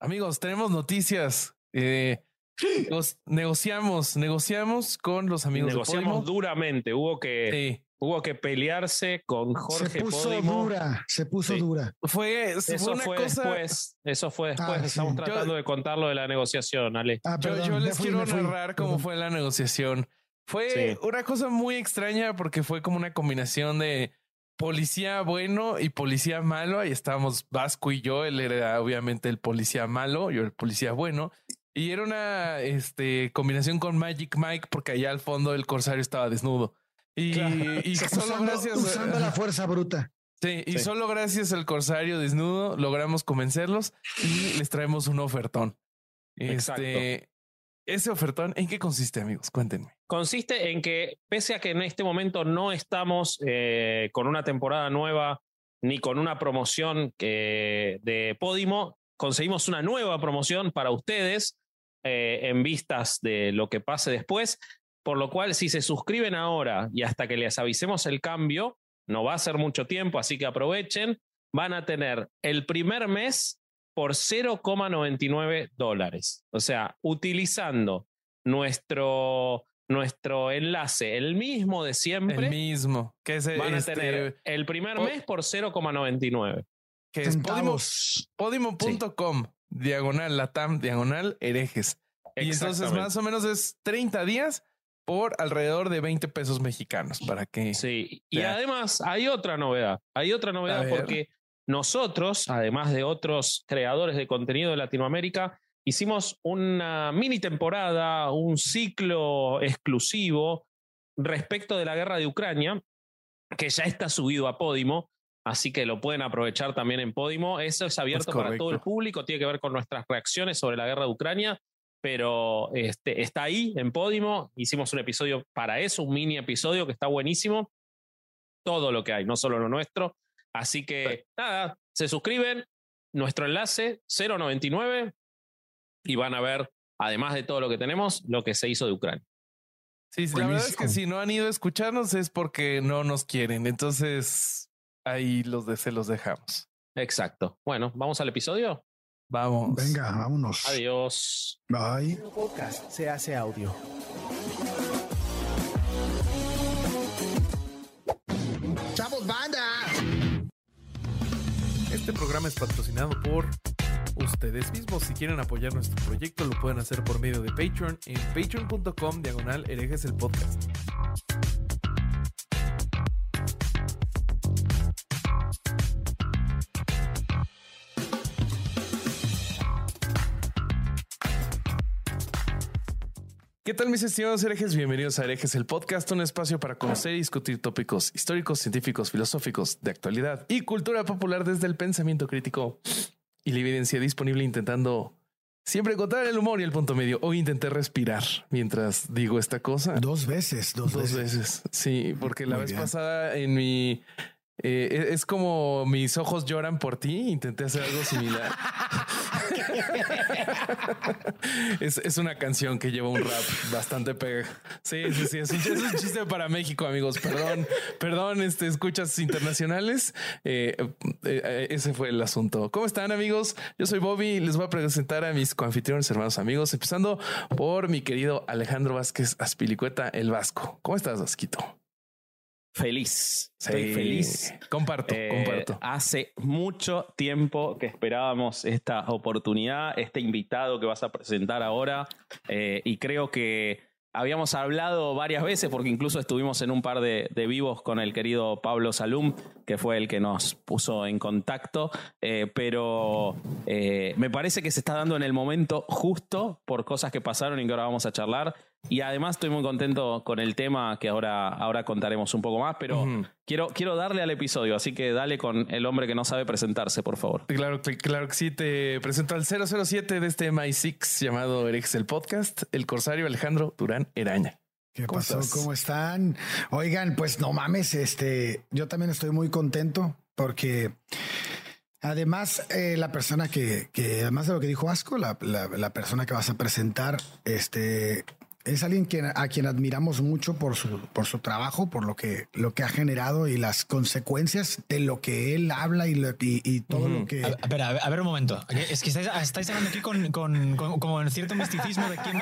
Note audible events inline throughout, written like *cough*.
Amigos, tenemos noticias. Eh, *gasps* nos negociamos, negociamos con los amigos Negociamos duramente. Hubo que, hubo que pelearse con Jorge Se puso dura, se puso dura. Fue, eso fue después. Eso fue después. Ah, Estamos sí. tratando de contar lo de la negociación, Ale. Ah, Yo, perdón, yo me les fui, quiero narrar cómo Perdón. fue la negociación. Fue Sí. una cosa muy extraña porque fue como una combinación de policía bueno y policía malo. Ahí estábamos Vasco y yo. Él era obviamente el policía malo, yo el policía bueno. Y era una este, combinación con Magic Mike porque allá al fondo el corsario estaba desnudo. Y, y *laughs* solo Usando, gracias usando la fuerza bruta. Sí, y Sí. solo gracias al corsario desnudo logramos convencerlos y les traemos un ofertón. Este, ese ofertón, ¿en qué consiste, amigos? Cuéntenme. Consiste en que, pese a que en este momento no estamos eh, con una temporada nueva ni con una promoción que- de Podimo, conseguimos una nueva promoción para ustedes eh, en vistas de lo que pase después. Por lo cual, si se suscriben ahora y hasta que les avisemos el cambio, no va a ser mucho tiempo, así que aprovechen, van a tener el primer mes por 0,99 dólares. O sea, utilizando nuestro, nuestro enlace, el mismo de siempre, El mismo, que es, van a este, tener el primer po- mes por 0,99. que es podimo- Centavos. podimo.com, diagonal latam, diagonal herejes. Y entonces más o menos es 30 días por alrededor de 20 pesos mexicanos para que Sí, y Ya. además hay otra novedad. Hay otra novedad porque nosotros, además de otros creadores de contenido de Latinoamérica, hicimos una mini temporada, un ciclo exclusivo respecto de la guerra de Ucrania, que ya está subido a Podimo. Así que lo pueden aprovechar también en Podimo. Eso es abierto Es para todo el público. Tiene que ver con nuestras reacciones sobre la guerra de Ucrania. Pero este, está ahí en Podimo. Hicimos un episodio para eso, un mini episodio que está buenísimo. Todo lo que hay, no solo lo nuestro. Así que nada, se suscriben. Nuestro enlace 099 y van a ver, además de todo lo que tenemos, lo que se hizo de Ucrania. Sí, sí, la verdad es que si no han ido a escucharnos es porque no nos quieren. Entonces ahí los de se los dejamos. Exacto. Bueno, vamos al episodio. Vamos. Venga, vámonos. Adiós. Bye. podcast se hace audio. Este programa es patrocinado por ustedes mismos. Si quieren apoyar nuestro proyecto, lo pueden hacer por medio de Patreon en patreon.com diagonal. ¿Qué tal mis estimados herejes? Bienvenidos a Herejes el Podcast, un espacio para conocer y discutir tópicos históricos, científicos, filosóficos, de actualidad y cultura popular desde el pensamiento crítico y la evidencia disponible intentando siempre encontrar el humor y el punto medio. Hoy intenté respirar mientras digo esta cosa. Dos veces, dos, Dos veces. veces. Sí, porque la Muy vez bien. pasada en mi... eh, es como mis ojos lloran por ti. Intenté hacer algo similar. *laughs* *laughs* es, una canción que lleva un rap bastante pega. Sí, sí, sí. Es un, chiste para México, amigos. Perdón, perdón. Este escuchas internacionales. Eh, eh, ese fue el asunto. ¿Cómo están, amigos? Yo soy Bobby. Les voy a presentar a mis coanfitriones, hermanos, amigos, empezando por mi querido Alejandro Vázquez Aspilicueta, el Vasco. ¿Cómo estás, Vasquito? Feliz. Estoy Sí. feliz. Comparto, Eh, comparto. Hace mucho tiempo que esperábamos esta oportunidad, este invitado que vas a presentar ahora, eh, y creo que habíamos hablado varias veces, porque incluso estuvimos en un par de, de vivos con el querido Pablo Salum, que fue el que nos puso en contacto, eh, pero eh, me parece que se está dando en el momento justo por cosas que pasaron y que ahora vamos a charlar. Y además estoy muy contento con el tema que ahora, ahora contaremos un poco más, pero quiero, quiero darle al episodio, así que dale con el hombre que no sabe presentarse, por favor. Claro, que- claro que sí. Te presento al 007 de este MI6 llamado Erex el Podcast, el corsario Alejandro Durán Eraña. ¿Qué ¿Cómo pasó? estás? ¿Cómo están? Oigan, pues no mames, este, yo también estoy muy contento porque además eh, la persona que, que, además de lo que dijo Asco, la, la- la persona que vas a presentar, este, es alguien quien, a quien admiramos mucho por su, por su trabajo, por lo que, lo que ha generado y las consecuencias de lo que él habla y, lo- y, y todo lo que... A, a ver, a ver, a ver un momento. Es que estáis, estáis hablando aquí con, con, con- como en cierto misticismo de quién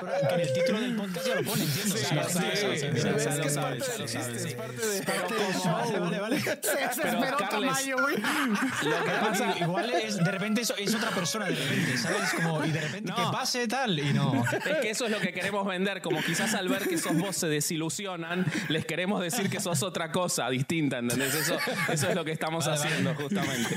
Pero que en el título del podcast ya lo pone, entiendo. Es que parte del chiste, sí. es parte de- Vale, vale, vale. Se Carles, Tamayo, güey. Lo que pasa, Igual es, de repente es, es otra persona, de repente, ¿sabes? Como, y de repente No. que pase tal, y no. *laughs* Es que eso es lo que queremos vender, como quizás al ver que esos vos se desilusionan, les queremos decir que sos otra cosa distinta, ¿entendés? Eso, eso es lo que estamos haciendo justamente.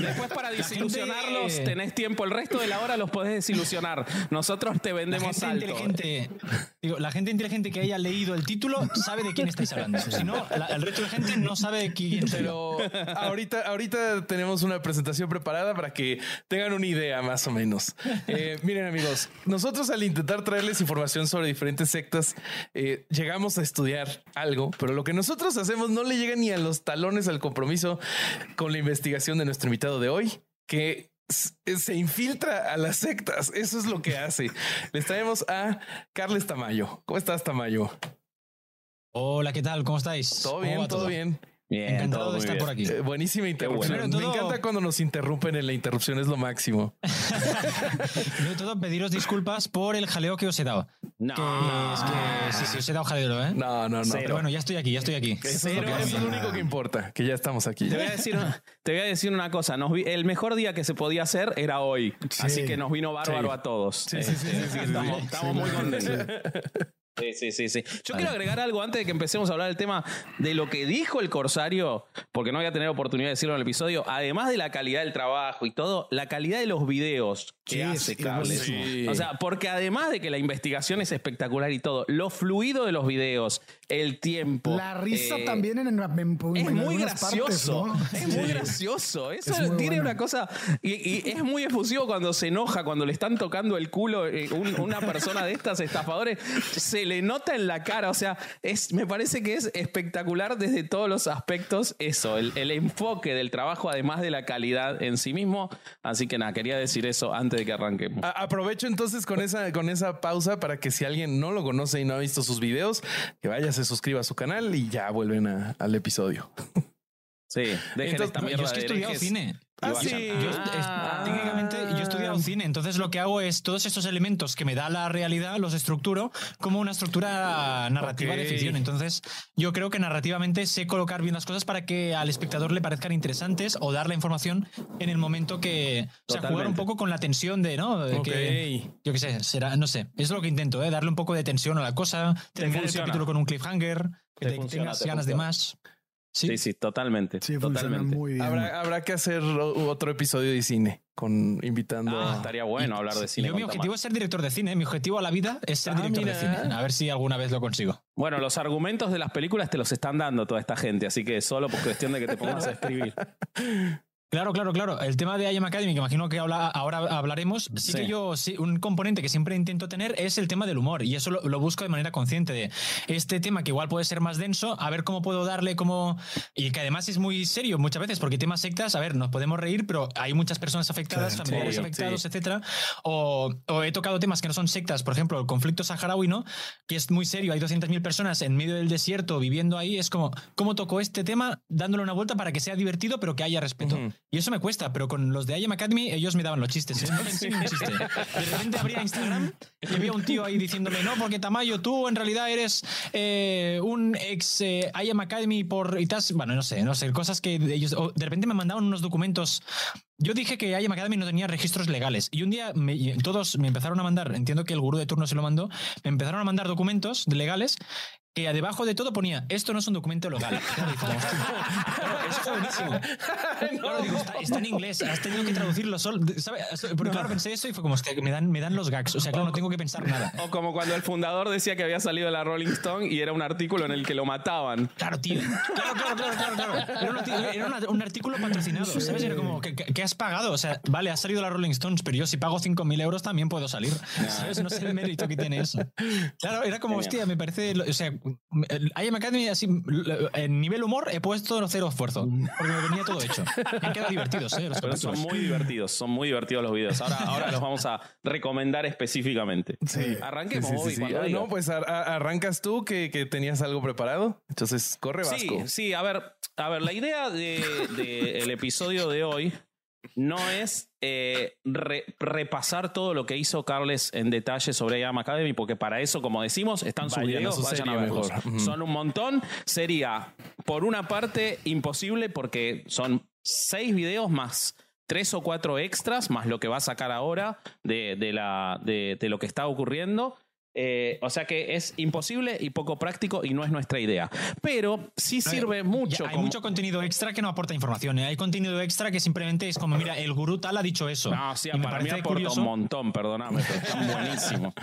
Después para desilusionarlos gente- tenés tiempo, el resto de la hora los podés desilusionar. Nosotros te La vendemos gente, alto. Digo, la gente inteligente que haya leído el título sabe de quién estáis hablando. Si no, la- el resto de la gente no sabe de quién. Pero ahorita, ahorita tenemos una presentación preparada para que tengan una idea más o menos. Eh, miren amigos, nosotros al intentar traerles información sobre diferentes sectas, eh, llegamos a estudiar algo, pero lo que nosotros hacemos no le llega ni a los talones al compromiso con la investigación de nuestro invitado de hoy, que se infiltra a las sectas. Eso es lo que hace. Les traemos a Carles Tamayo. ¿Cómo estás, Tamayo? Hola, ¿qué tal? ¿Cómo estáis? Todo ¿Cómo bien, va todo bien. Bien, Encantado todo de estar bien. por aquí. Eh, buenísima interrupción. bueno. Primero Me todo- encanta cuando nos interrumpen en la interrupción, es lo máximo. *laughs* Primero de todo, pediros disculpas por el jaleo que os he dado. No. Que es que sí, sí, os he dado jaleo, ¿eh? No, no, no. Pero bueno, ya estoy aquí, ya estoy aquí. Eso es, Cero, lo, que- es lo único que importa, que ya estamos aquí. Te voy a decir, una- te voy a decir una cosa. Nos vi- el mejor día que se podía hacer era hoy. Sí. Así que nos vino bárbaro Sí. a todos. Sí, sí, sí, sí, sí, sí, estamos sí. estamos muy contentos. *laughs* Sí, sí, sí, sí. Yo quiero agregar algo antes de que empecemos a hablar del tema de lo que dijo el Corsario, porque no voy a tener oportunidad de decirlo en el episodio, además de la calidad del trabajo y todo, la calidad de los videos que Sí, hace sí, Carles. sí. O sea, porque además de que la investigación es espectacular y todo, lo fluido de los videos, el tiempo. La risa eh, también en, en, en- es en muy partes, gracioso. ¿no? Es muy gracioso. *laughs* Eso Es muy tiene bueno. una cosa. Y, y es muy efusivo cuando se enoja, cuando le están tocando el culo eh, un- una persona de estas estafadores. Se le nota en la cara. O sea, es, me parece que es espectacular desde todos los aspectos eso, el, el enfoque del trabajo, además de la calidad en sí mismo. Así que nada, quería decir eso antes de que arranquemos. A- aprovecho entonces con esa, con esa pausa para que si alguien no lo conoce y no ha visto sus videos, que vaya, se suscriba a su canal y ya vuelven al episodio. *laughs* Sí, dejen Entonces, esta Yo mierda es que he estudiado cine. Ah, sí. Yo, Ah. técnicamente yo he estudiado cine, entonces lo que hago es todos estos elementos que me da la realidad los estructuro como una estructura narrativa de ficción. Entonces yo creo que narrativamente sé colocar bien las cosas para que al espectador le parezcan interesantes o dar la información en el momento que... O sea, jugar un poco con la tensión de, ¿no? De Ok. que, yo qué sé, será, no sé, es lo que intento, ¿eh? darle un poco de tensión a la cosa, terminar el capítulo con un cliffhanger, que Te te- tengas te ganas de más. Sí, sí, totalmente. Sí, totalmente. muy bien. Habrá, habrá que hacer otro episodio de cine con invitando Ah, a- estaría bueno hablar de cine. Yo mi objetivo es ser director de cine, mi objetivo a la vida es ser Ah, director mira. de cine. A ver si alguna vez lo consigo. Bueno, los argumentos de las películas te los están dando toda esta gente, así que solo por cuestión de que te pongas a escribir. *laughs* Claro, claro, claro. El tema de IM Academy, que imagino que habla- ahora hablaremos, sí, Sí. que yo, sí, un componente que siempre intento tener es el tema del humor. Y eso lo, lo busco de manera consciente de este tema que igual puede ser más denso, a ver cómo puedo darle como... Y que además es muy serio muchas veces, porque temas sectas, a ver, nos podemos reír, pero hay muchas personas afectadas, familiares sí, afectados, etcétera. O, o he tocado temas que no son sectas, por ejemplo, el conflicto saharaui, ¿no? Que es muy serio, hay 200.000 personas en medio del desierto viviendo ahí. Es como, ¿cómo toco este tema dándole una vuelta para que sea divertido, pero que haya respeto? Y eso me cuesta, pero con los de IM Academy, ellos me daban los chistes. ¿eh? De repente abría Instagram y había un tío ahí diciéndome, no, porque Tamayo, tú en realidad eres eh, un ex eh, IM Academy por... Y tas-". bueno, no sé, no sé, cosas que ellos... de repente me mandaban unos documentos yo dije que IM Academy no tenía registros legales y un día todos me empezaron a mandar, entiendo que el gurú de turno se lo mandó, me empezaron a mandar documentos legales que debajo de todo ponía, esto no es un documento legal. Eso buenísimo. Claro, digo, está, está en inglés, has tenido que traducirlo solo. ¿sabes? Porque claro, pensé eso y fue como, hostia, que me dan, me dan los gags. O sea, claro, no tengo que pensar nada. O como cuando el fundador decía que había salido de la Rolling Stone y era un artículo en el que lo mataban. Claro, tío. Claro, claro, claro, claro. claro. Era, un, era un artículo patrocinado, ¿sabes? Era como, ¿qué, has pagado? O sea, vale, ha salido la Rolling Stones, pero yo si pago 5.000 euros también puedo salir. ¿Sabes? No sé el mérito que tiene eso. Claro, era como, hostia, me parece... O sea, IM Academy, así, en nivel humor, he puesto cero esfuerzo. Porque me venía todo hecho. Me han quedado divertidos, ¿eh? Los Pero son muy divertidos, son muy divertidos los videos. Ahora, ahora los vamos a recomendar específicamente. Sí. Arranquemos, Sí, sí, Bobby, Ah. No, pues ar- ar- arrancas tú que, que tenías algo preparado. Entonces, corre Vasco. Sí, sí, a ver, a ver, la idea del de, el episodio de hoy no es eh, re- repasar todo lo que hizo Carles en detalle sobre IAM Academy, porque para eso, como decimos, están sus videos, su vayan a verlos. mejor. Son un montón. Sería, por una parte, imposible porque son seis videos más tres o cuatro extras, más lo que va a sacar ahora de, de la, de, de lo que está ocurriendo. Eh, o sea que es imposible y poco práctico y no es nuestra idea. Pero sí sirve mucho. Ya, hay como- mucho contenido extra que no aporta información. ¿eh? Hay contenido extra que simplemente es como, mira, el gurú tal ha dicho eso. No, sí, Y me para mí parece aporta curioso. un montón, perdóname, pero están *laughs* buenísimos.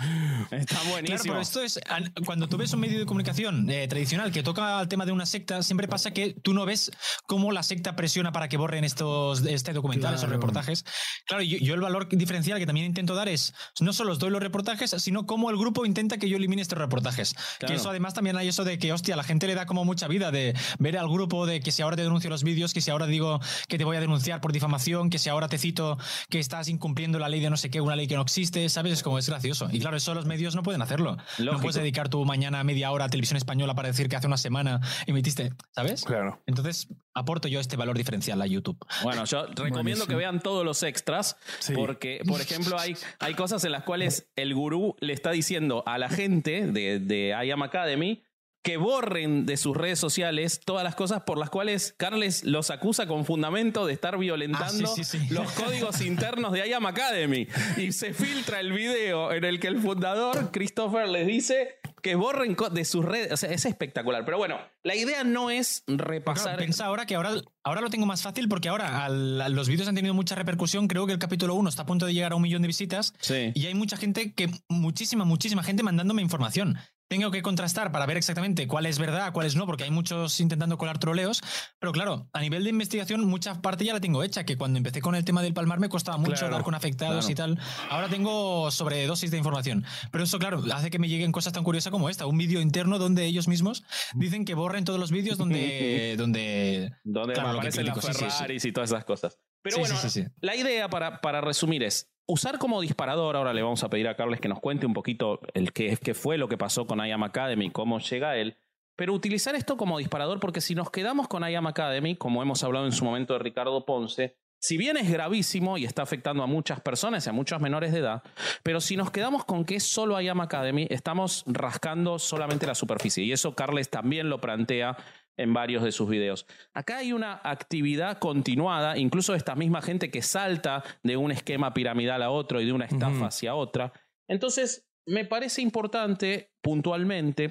Están Claro, buenísimos. pero esto es. an- Cuando tú ves un medio de comunicación eh, tradicional que toca el tema de una secta, siempre pasa que tú no ves cómo la secta presiona para que borren estos este documentales o Claro. reportajes. Claro, yo, yo el valor diferencial que también intento dar es no solo os doy los reportajes, sino cómo el grupo intenta que yo elimine estos reportajes. Claro. Que eso además también hay eso de que, hostia, la gente le da como mucha vida de ver al grupo de que si ahora te denuncio los vídeos, que si ahora digo que te voy a denunciar por difamación, que si ahora te cito que estás incumpliendo la ley de no sé qué, una ley que no existe, ¿sabes? Es como es gracioso. Y claro, eso los medios no pueden hacerlo. No Lógico. puedes dedicar tu mañana media hora a televisión española para decir que hace una semana emitiste, ¿sabes? Claro. Entonces, aporto yo este valor diferencial a YouTube. Bueno, yo recomiendo Buenísimo. que vean todos los extras, Sí. porque, por ejemplo, hay, hay cosas en las cuales el gurú le está diciendo a la gente de, de I Am Academy que borren de sus redes sociales todas las cosas por las cuales Carles los acusa con fundamento de estar violentando Ah, sí, sí, sí. los códigos internos de I Am Academy. Y se filtra el video en el que el fundador, Christopher, les dice que borren de sus redes. O sea, es espectacular. Pero bueno, la idea no es Claro, repasar. piensa ahora que ahora, ahora lo tengo más fácil porque ahora al- los vídeos han tenido mucha repercusión. Creo que el capítulo 1 está a punto de llegar a un millón de visitas. Sí. Y hay mucha gente que, muchísima, muchísima gente mandándome información. Tengo que contrastar para ver exactamente cuál es verdad, cuál es no, porque hay muchos intentando colar troleos. Pero claro, a nivel de investigación, mucha parte ya la tengo hecha, que cuando empecé con el tema del palmar me costaba mucho Claro, dar con afectados y tal. Ahora tengo sobredosis de información. Pero eso, claro, hace que me lleguen cosas tan curiosas como esta. Un vídeo interno donde ellos mismos dicen que borren todos los vídeos donde... *laughs* donde donde Claro, lo que aparecen las critico, sí, sí. Ferraris y todas esas cosas. Pero Sí, bueno, la idea para, para resumir es usar como disparador, ahora le vamos a pedir a Carles que nos cuente un poquito el qué, fue lo que pasó con IAM Academy, cómo llega él, pero utilizar esto como disparador porque si nos quedamos con IAM Academy, como hemos hablado en su momento de Ricardo Ponce, si bien es gravísimo y está afectando a muchas personas y a muchos menores de edad, pero si nos quedamos con que es solo IAM Academy, estamos rascando solamente la superficie. Y eso Carles también lo plantea en varios de sus videos. Acá hay una actividad continuada, incluso esta misma gente que salta de un esquema piramidal a otro y de una estafa hacia otra. Entonces, me parece importante puntualmente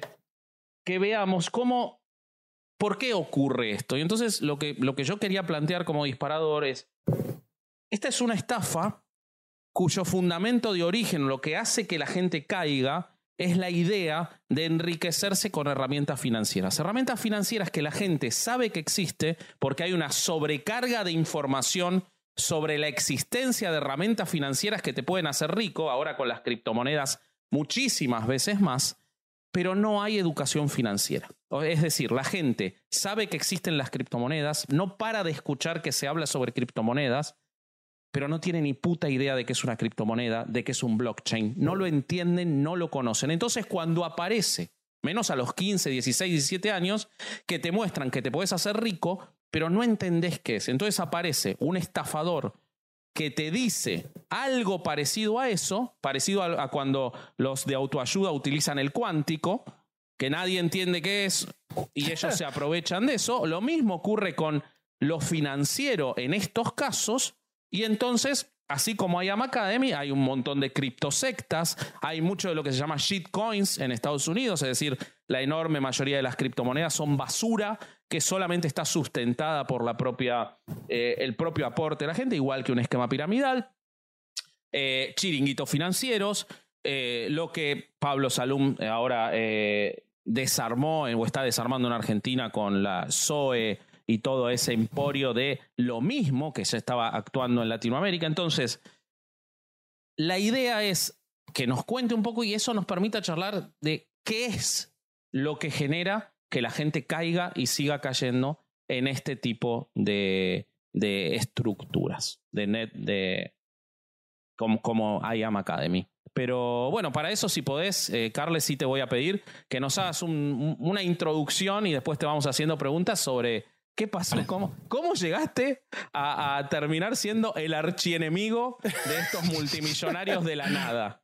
que veamos cómo, por qué ocurre esto. Y entonces lo que, lo que yo quería plantear como disparador es, esta es una estafa cuyo fundamento de origen, lo que hace que la gente caiga, es la idea de enriquecerse con herramientas financieras. Herramientas financieras que la gente sabe que existe porque hay una sobrecarga de información sobre la existencia de herramientas financieras que te pueden hacer rico, ahora con las criptomonedas muchísimas veces más, pero no hay educación financiera. Es decir, la gente sabe que existen las criptomonedas, no para de escuchar que se habla sobre criptomonedas, pero no tiene ni puta idea de qué es una criptomoneda, de qué es un blockchain. No lo entienden, no lo conocen. Entonces, cuando aparece, menos a los 15, 16, 17 años, que te muestran que te puedes hacer rico, pero no entendés qué es. Entonces aparece un estafador que te dice algo parecido a eso, parecido a, a cuando los de autoayuda utilizan el cuántico, que nadie entiende qué es y ellos se *laughs* aprovechan de eso. Lo mismo ocurre con lo financiero en estos casos y entonces, así como hay Am Academy, hay un montón de criptosectas, hay mucho de lo que se llama shitcoins en Estados Unidos, es decir, la enorme mayoría de las criptomonedas son basura que solamente está sustentada por la propia, eh, el propio aporte de la gente, igual que un esquema piramidal. Eh, chiringuitos financieros, eh, lo que Pablo Salum ahora desarmó o está desarmando en Argentina con la SOE y todo ese emporio de lo mismo que se estaba actuando en Latinoamérica. Entonces, la idea es que nos cuente un poco y eso nos permita charlar de qué es lo que genera que la gente caiga y siga cayendo en este tipo de, de estructuras, de net, de como, como IAM Academy. Pero bueno, para eso si podés, eh, Carles, sí te voy a pedir que nos hagas un- una introducción y después te vamos haciendo preguntas sobre qué pasó, cómo, cómo llegaste a, a terminar siendo el archienemigo de estos multimillonarios de la nada.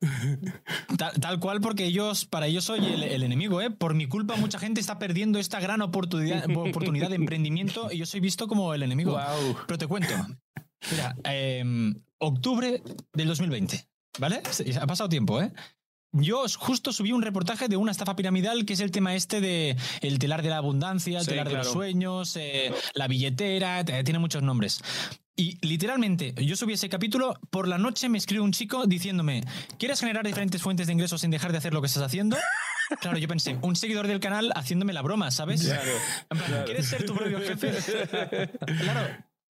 Tal, tal cual, porque ellos, para ellos soy el, el enemigo, ¿eh? Por mi culpa, mucha gente está perdiendo esta gran oportunidad, oportunidad de emprendimiento y yo soy visto como el enemigo. Wow. Pero te cuento. Mira, em, octubre del 2020, ¿vale? Ha pasado tiempo, ¿eh? Yo justo subí un reportaje de una estafa piramidal que es el tema este de el telar de la abundancia, el Sí, telar de claro. los sueños, eh, la billetera, t- tiene muchos nombres. Y literalmente, yo subí ese capítulo, por la noche me escribe un chico diciéndome, ¿quieres generar diferentes fuentes de ingresos sin dejar de hacer lo que estás haciendo? Claro, yo pensé, un seguidor del canal haciéndome la broma, ¿sabes? En plan, ¿Quieres ser tu propio jefe? *laughs* claro.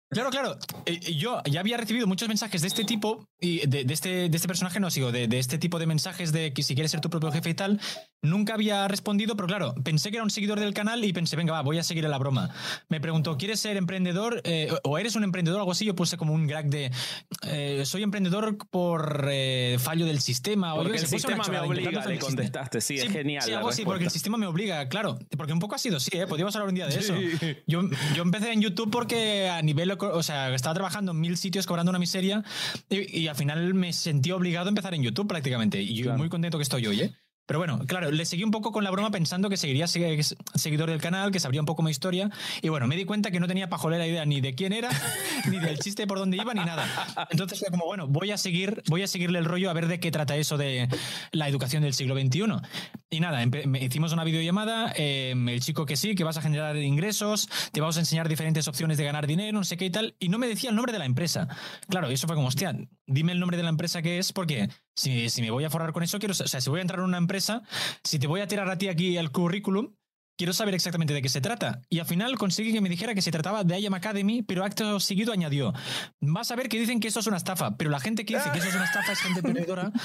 Claro, claro. Eh, Yo ya había recibido muchos mensajes de este tipo, y de, de este, de este personaje no sigo, de, de este tipo de mensajes de que si quieres ser tu propio jefe y tal. Nunca había respondido, pero claro, pensé que era un seguidor del canal y pensé, venga, va, voy a seguir a la broma. Me preguntó, ¿quieres ser emprendedor Eh, o eres un emprendedor o algo así? Yo puse como un gag de, eh, soy emprendedor por eh, fallo del sistema. o yo el sistema me obliga, le contestaste. Sí, es genial. Sí, algo así, porque el sistema me obliga, claro. Porque un poco ha sido, sí, ¿eh? podríamos hablar un día de eso. Yo, yo empecé en YouTube porque a nivel, o sea, estaba trabajando en mil sitios cobrando una miseria y, y al final me sentí obligado a empezar en YouTube prácticamente. Y yo Claro. muy contento que estoy hoy, ¿eh? Pero bueno, claro, le seguí un poco con la broma pensando que seguiría segui- seguidor del canal, que sabría un poco mi historia. Y bueno, me di cuenta que no tenía pajolera idea ni de quién era, *laughs* ni del chiste por dónde iba, ni nada. Entonces fue como, bueno, voy a seguir, voy a seguirle el rollo a ver de qué trata eso de la educación del siglo XXI. Y nada, hicimos una videollamada, eh, el chico que sí, que vas a generar ingresos, te vamos a enseñar diferentes opciones de ganar dinero, no sé qué y tal, y no me decía el nombre de la empresa. Claro, eso fue como, hostia, dime el nombre de la empresa que es, porque si, si me voy a forrar con eso, quiero, o sea, si voy a entrar en una empresa, si te voy a tirar a ti aquí el currículum, quiero saber exactamente de qué se trata. Y al final conseguí que me dijera que se trataba de IAM Academy, pero acto seguido añadió, vas a ver que dicen que eso es una estafa, pero la gente que dice que eso es una estafa es gente perdedora. *laughs*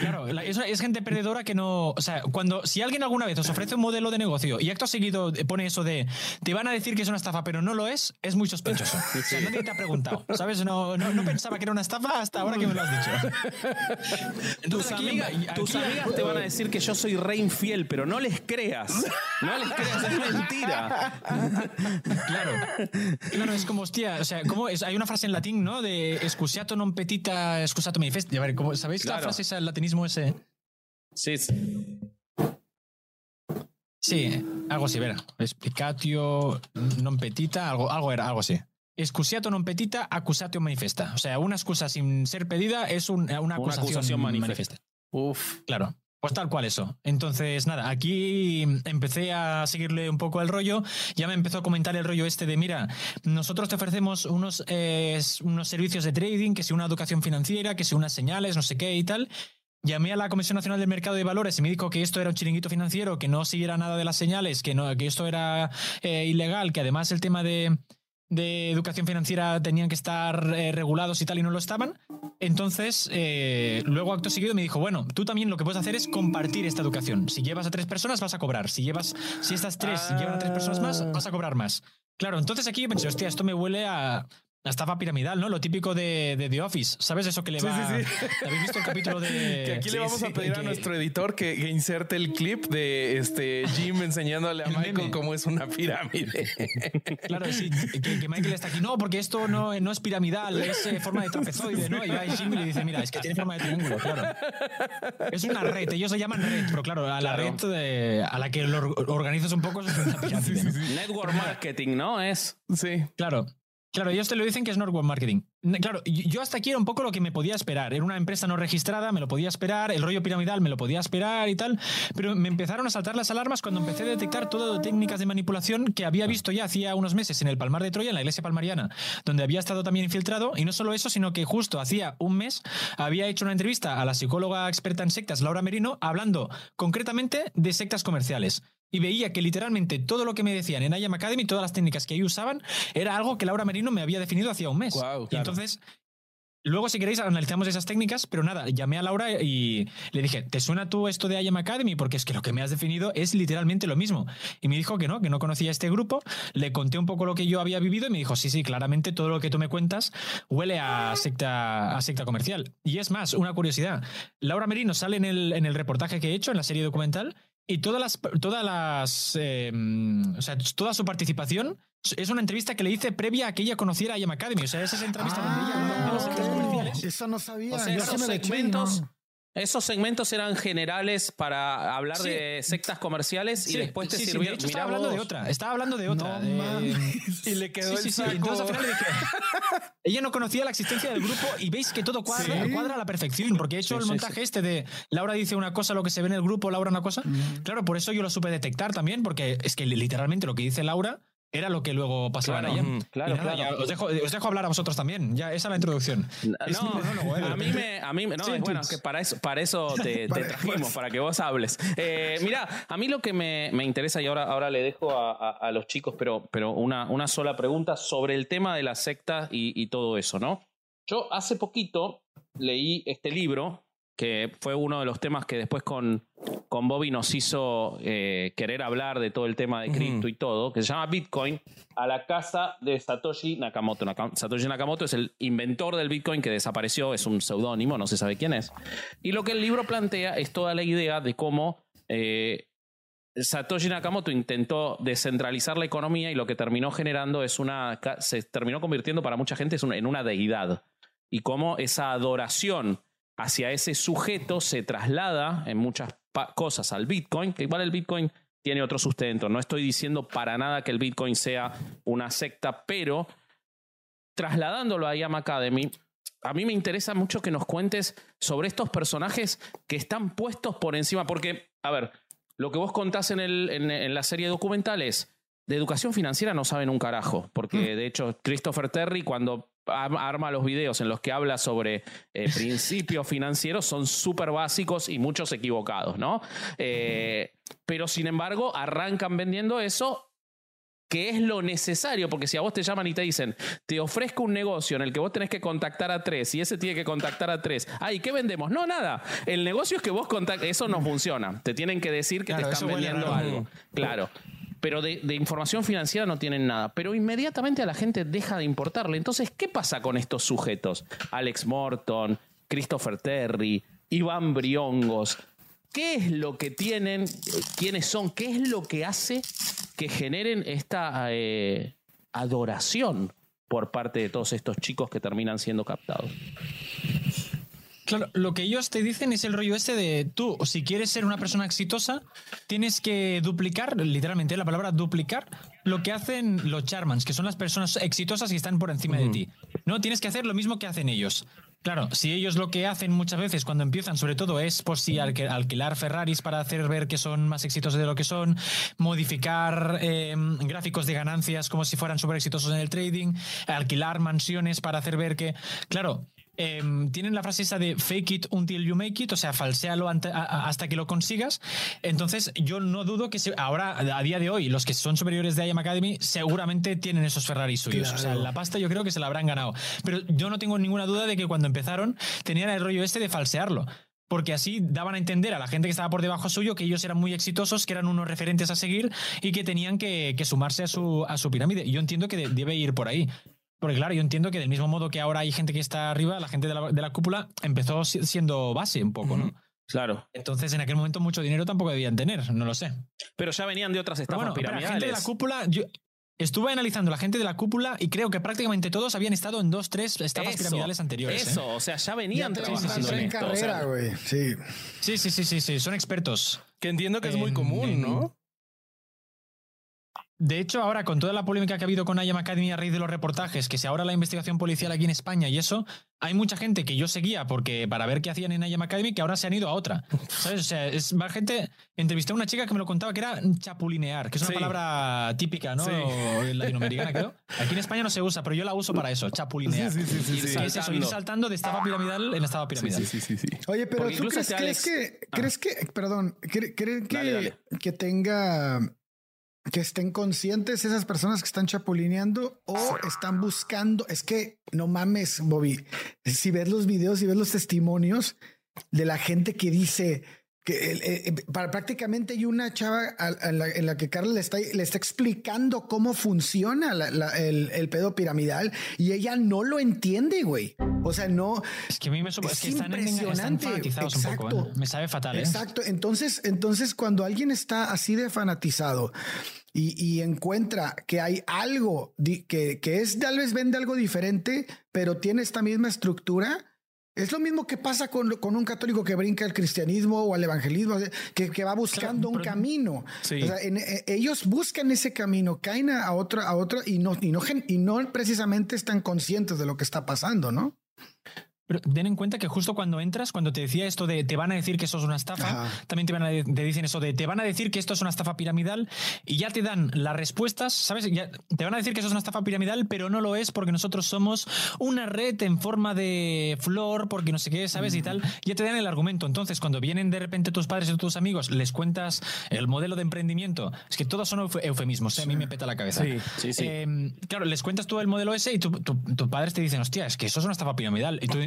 Claro, la- es, es gente perdedora que no... O sea, cuando si alguien alguna vez os ofrece un modelo de negocio y acto seguido pone eso de, te van a decir que es una estafa, pero no lo es, es muy sospechoso. *laughs* O sea, nadie te ha preguntado, ¿sabes? No, no, no pensaba que era una estafa hasta ahora que me lo has dicho. *laughs* Tus, aquí- amigas, aquí- tus amigas te van a decir que yo soy re infiel, pero no les creas. No les creas, *laughs* es mentira. Claro. Claro, es como, hostia, o sea, ¿cómo es? Hay una frase en latín, ¿no? De excusiato non petita, excusato manifest. A ver, ¿cómo- ¿sabéis la Claro. frase, esa, el latinismo ese? Sí, sí. Algo así, verá. Explicatio non petita, algo, algo era, algo así. Excusiato non petita, accusatio manifesta. O sea, una excusa sin ser pedida es un- una acusación, acusación manifiesta. manifiesta. Uf. Claro. Pues tal cual eso. Entonces, nada, aquí empecé a seguirle un poco el rollo. Ya me empezó a comentar el rollo este de, mira, nosotros te ofrecemos unos, unos servicios de trading, que si una educación financiera, que si unas señales, no sé qué y tal. Llamé a la Comisión Nacional del Mercado de Valores y me dijo que esto era un chiringuito financiero, que no siguiera nada de las señales, que, no, que esto era eh, ilegal, que además el tema de, de educación financiera tenían que estar eh, regulados y tal y no lo estaban. Entonces, eh, luego acto seguido me dijo, bueno, tú también lo que puedes hacer es compartir esta educación. Si llevas a tres personas vas a cobrar. Si llevas, si estas tres llevan a tres personas más, vas a cobrar más. Claro, entonces aquí yo pensé, hostia, esto me huele a, a estafa piramidal, ¿no? Lo típico de, de The Office. ¿Sabes eso que le Sí, va? sí, sí. ¿Habéis visto el capítulo de...? Que aquí Sí, le vamos sí, a pedir a que- nuestro editor que, que inserte el clip de este Jim enseñándole a El Michael meme. cómo es una pirámide. *laughs* Claro, sí, que, que Michael está aquí. No, porque esto no, no es piramidal, es eh, forma de trapezoide, ¿no? Y va Jimmy y le dice, mira, es que tiene forma de triángulo, claro. Es una red, ellos le llaman red, pero claro, a la Claro. red de- a la que lo or- organizas un poco es una pirámide. ¿no? Network marketing, ¿no? Es. Sí. Claro. Claro, ellos te lo dicen que es Network Marketing. Claro, yo hasta aquí era un poco lo que me podía esperar. Era una empresa no registrada, me lo podía esperar, el rollo piramidal me lo podía esperar y tal, pero me empezaron a saltar las alarmas cuando empecé a detectar todas las técnicas de manipulación que había visto ya hacía unos meses en el Palmar de Troya, en la iglesia palmariana, donde había estado también infiltrado, y no solo eso, sino que justo hacía un mes había hecho una entrevista a la psicóloga experta en sectas, Laura Merino, hablando concretamente de sectas comerciales. Y veía que literalmente todo lo que me decían en IAM Academy, todas las técnicas que ahí usaban, era algo que Laura Merino me había definido hacía un mes. Guau, y entonces Luego, si queréis, analizamos esas técnicas, pero nada, llamé a Laura y le dije, ¿te suena tú esto de IAM Academy? Porque es que lo que me has definido es literalmente lo mismo. Y me dijo que no, que no conocía este grupo. Le conté un poco lo que yo había vivido y me dijo, sí, sí, claramente todo lo que tú me cuentas huele a secta, a secta comercial. Y es más, una curiosidad. Laura Merino sale en el, en el reportaje que he hecho, en la serie documental, y todas las, todas las, eh, o sea, toda su participación es una entrevista que le hice previa a que ella conociera a IAM Academy. O sea, esa es entrevista donde ella sectas comerciales. Eso no sabía. O sea, Yo esos segmentos, ¿no? Esos segmentos eran generales para hablar Sí. de sectas comerciales y Sí, después te sí, sí, sirvieron. de hecho, estaba hablando de otra. Estaba hablando de otra. No de-. *laughs* Y le quedó el sí. saco. Entonces al final le dije. *laughs* Ella no conocía la existencia del grupo y veis que todo cuadra, Sí. cuadra a la perfección, porque he hecho Sí, el sí, montaje este de Laura dice una cosa, lo que se ve en el grupo, Laura una cosa. Claro, por eso yo lo supe detectar también, porque es que literalmente lo que dice Laura era lo que luego pasaba Claro, en ujú, claro, nada, claro. os, dejo, os dejo hablar a vosotros también. Ya, esa es la introducción. No, mi monólogo, ¿eh? a mí me, a mí no, Sí, bueno, que para eso, para eso te, *laughs* trajimos, pues. para que vos hables. Eh, mira, a mí lo que me, me interesa, y ahora, ahora le dejo a, a- a los chicos, pero, pero una, una sola pregunta sobre el tema de la secta y, y todo eso, ¿no? Yo hace poquito leí este libro, que fue uno de los temas que después con, con Bobby nos hizo eh, querer hablar de todo el tema de cripto y todo, que se llama Bitcoin, a la casa de Satoshi Nakamoto. Naka- Satoshi Nakamoto es el inventor del Bitcoin que desapareció, es un seudónimo, no se sabe quién es. Y lo que el libro plantea es toda la idea de cómo eh, Satoshi Nakamoto intentó descentralizar la economía y lo que terminó generando es una. se terminó convirtiendo para mucha gente en una deidad. Y cómo esa adoración hacia ese sujeto se traslada en muchas cosas al Bitcoin, que igual el Bitcoin tiene otro sustento. No estoy diciendo para nada que el Bitcoin sea una secta, pero trasladándolo a Yam Academy, a mí me interesa mucho que nos cuentes sobre estos personajes que están puestos por encima, porque, a ver, lo que vos contás en, el, en, en la serie documental es, de educación financiera no saben un carajo, porque de hecho Christopher Terry cuando arma los videos en los que habla sobre eh, *laughs* principios financieros son súper básicos y muchos equivocados, ¿no? Eh, pero sin embargo arrancan vendiendo eso que es lo necesario, porque si a vos te llaman y te dicen, te ofrezco un negocio en el que vos tenés que contactar a tres y ese tiene que contactar a tres, ay, ¿qué vendemos? No, nada. El negocio es que vos contactes, eso no funciona. Te tienen que decir que Claro, te están vendiendo algo. Claro. Pero de, información financiera no tienen nada. Pero inmediatamente a la gente deja de importarle. Entonces, ¿qué pasa con estos sujetos? Alex Morton, Christopher Terry, Iván Briongos. ¿Qué es lo que tienen? ¿Quiénes son? ¿Qué es lo que hace que generen esta eh, adoración por parte de todos estos chicos que terminan siendo captados? Claro, lo que ellos te dicen es el rollo este de tú, si quieres ser una persona exitosa, tienes que duplicar, literalmente la palabra duplicar, lo que hacen los Charmans, que son las personas exitosas y están por encima de ti. No, tienes que hacer lo mismo que hacen ellos. Claro, si ellos lo que hacen muchas veces cuando empiezan, sobre todo, es por si alquilar Ferraris para hacer ver que son más exitosos de lo que son, modificar eh, gráficos de ganancias como si fueran súper exitosos en el trading, alquilar mansiones para hacer ver que, claro, em, tienen la frase esa de fake it until you make it, o sea, a- hasta que lo consigas. Entonces, yo no dudo que se- ahora, a día de hoy, los que son superiores de IAM Academy seguramente tienen esos Ferraris suyos. O sea, la pasta yo creo que se la habrán ganado. Pero yo no tengo ninguna duda de que cuando empezaron tenían el rollo este de falsearlo. Porque así daban a entender a la gente que estaba por debajo suyo que ellos eran muy exitosos, que eran unos referentes a seguir y que tenían que, que sumarse a su, a su pirámide. Y yo entiendo que de- debe ir por ahí. Porque claro, yo entiendo que del mismo modo que ahora hay gente que está arriba, la gente de la, de la cúpula empezó si- siendo base un poco, ¿no? Claro. Entonces en aquel momento mucho dinero tampoco debían tener, no lo sé. Pero ya venían de otras estafas bueno, pero la piramidales. gente de la cúpula, yo estuve analizando la gente de la cúpula y creo que prácticamente todos habían estado en dos, tres estafas Eso, piramidales anteriores. ¿eh? Eso, o sea, ya venían Ya trabajando sí, en en esto. o sea, carrera, güey. Sí. Sí, sí, sí, sí, sí, son expertos. Que entiendo que es muy común, en- ¿no? De hecho, ahora con toda la polémica que ha habido con IAM Academy a raíz de los reportajes, que si ahora la investigación policial aquí en España y eso, hay mucha gente que yo seguía porque para ver qué hacían en IAM Academy que ahora se han ido a otra. ¿Sabes? O sea, es más gente. Entrevisté a una chica que me lo contaba que era chapulinear, que es una Sí. palabra típica, ¿no? Sí. Latinoamericana, creo. Aquí en España no se usa, pero yo la uso para eso, chapulinear. Sí, sí, sí, sí, Ir sí. Que es eso, ir saltando. de estafa piramidal en estafa Sí, piramidal. sí, sí, sí, sí. Oye, pero Porque tú crees, crees Alex- que, Ah. crees que, perdón, cre- ¿crees que, Dale, dale. que tenga que estén conscientes esas personas que están chapulineando o están buscando. Es que no mames, Bobby. Si ves los videos y ves los testimonios de la gente que dice que eh, eh, para prácticamente hay una chava en la, que Carla le está, le está explicando cómo funciona el, pedo piramidal y ella no lo entiende, güey. O sea, no. Es que a mí me es, es que están, impresionante. fanatizados un poco. ¿eh? Me sabe fatal. Exacto. Entonces, entonces, cuando alguien está así de fanatizado y, encuentra que hay algo que, que es tal vez vende algo diferente, pero tiene esta misma estructura es lo mismo que pasa con, un católico que brinca al cristianismo o al evangelismo, que, va buscando un camino. Eh, ellos buscan ese camino, caen a otra, a otra y no, y no, y no precisamente están conscientes de lo que está pasando, ¿no? Pero ten en cuenta que justo cuando entras, cuando te decía esto de te van a decir que eso es una estafa, también te, van a, te dicen eso de te van a decir que esto es una estafa piramidal y ya te dan las respuestas, ¿sabes? Ya te van a decir que eso es una estafa piramidal, pero no lo es porque nosotros somos una red en forma de flor, porque no sé qué, ¿sabes? Y tal. Ya te dan el argumento. Entonces, cuando vienen de repente tus padres o tus amigos, les cuentas el modelo de emprendimiento. Es que todos son eufemismos, ¿eh? a mí me peta la cabeza. Sí, sí, sí. Em, claro, les cuentas tú el modelo ese y tus padres te dicen, hostia, es que eso es una estafa piramidal. Y tú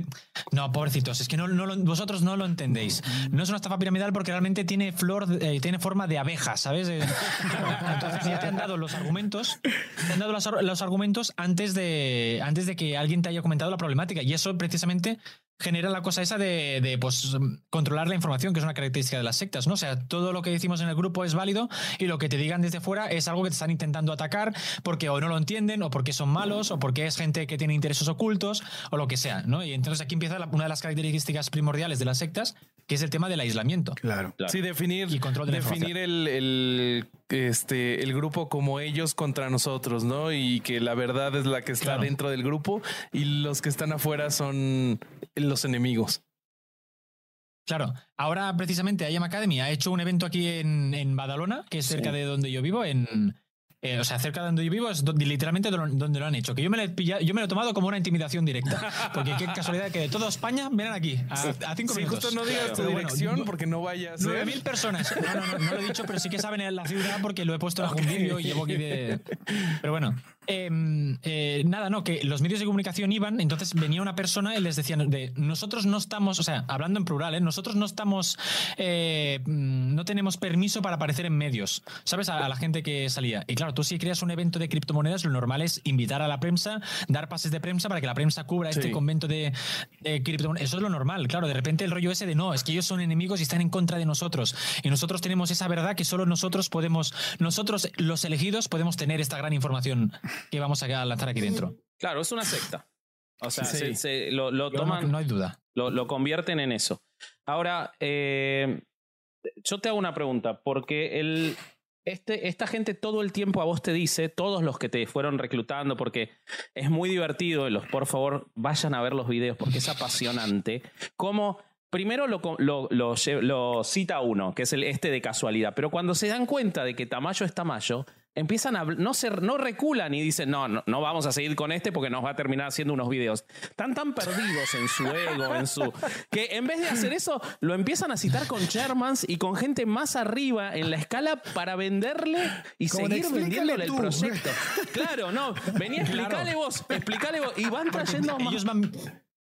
no, pobrecitos, es que no, vosotros no lo entendéis. No es una estafa piramidal porque realmente tiene flor, eh, tiene forma de abeja, ¿sabes? Eh, *laughs* entonces ya te han dado los argumentos, te han dado los, argumentos antes de, antes de que alguien te haya comentado la problemática. Y eso precisamente genera la cosa esa de, pues, controlar la información, que es una característica de las sectas, ¿no? O sea, todo lo que decimos en el grupo es válido y lo que te digan desde fuera es algo que te están intentando atacar porque o no lo entienden, o porque son malos, o porque es gente que tiene intereses ocultos, o lo que sea, ¿no? Y entonces aquí empieza una de las características primordiales de las sectas, que es el tema del aislamiento. Claro. Sí, definir, y control definir el, este, el grupo como ellos contra nosotros, ¿no? Y que la verdad es la que está dentro del grupo y los que están afuera son los enemigos. Claro, ahora precisamente IAM Academy ha hecho un evento aquí en, en Badalona, que es cerca de donde yo vivo, en, eh, o sea, cerca de donde yo vivo es literalmente donde lo han hecho. Que yo me, lo he yo me lo he tomado como una intimidación directa. *laughs* Porque qué casualidad que de toda España vienen aquí a, cinco sí, minutos. justo no digas tu dirección porque no vaya a ser. 9.000 personas. No, no, no, no, lo he dicho, pero sí que saben en la ciudad porque lo he puesto en algún vídeo y llevo aquí de. Pero bueno, Em, eh, nada, no, que los medios de comunicación iban, entonces venía una persona y les decían de nosotros no estamos, o sea, hablando en plural, ¿eh? nosotros no estamos, eh, mm, no tenemos permiso para aparecer en medios, ¿sabes? A, la gente que salía. Y claro, tú si creas un evento de criptomonedas, lo normal es invitar a la prensa, dar pases de prensa para que la prensa cubra este convento de, criptomonedas. Eso es lo normal, claro, de repente el rollo ese de no, es que ellos son enemigos y están en contra de nosotros. Y nosotros tenemos esa verdad que solo nosotros podemos, nosotros los elegidos podemos tener esta gran información que vamos a lanzar aquí dentro. Claro, es una secta. O sea, se, lo, toman. No, hay duda. Lo, convierten en eso. Ahora, eh, yo te hago una pregunta, porque el, este, esta gente todo el tiempo a vos te dice, todos los que te fueron reclutando, porque es muy divertido, los, por favor vayan a ver los videos porque es apasionante, cómo primero lo, lo, lo, cita uno, que es el este de casualidad, pero cuando se dan cuenta de que Tamayo es Tamayo, empiezan a no se no reculan y dicen, no, no, vamos a seguir con este porque nos va a terminar haciendo unos videos. Están tan perdidos en su ego, en su. que en vez de hacer eso, lo empiezan a citar con Shermans y con gente más arriba en la escala para venderle y seguir vendiéndole el proyecto. Claro, no. Venía, explícale vos, explícale vos. Y van trayendo ellos van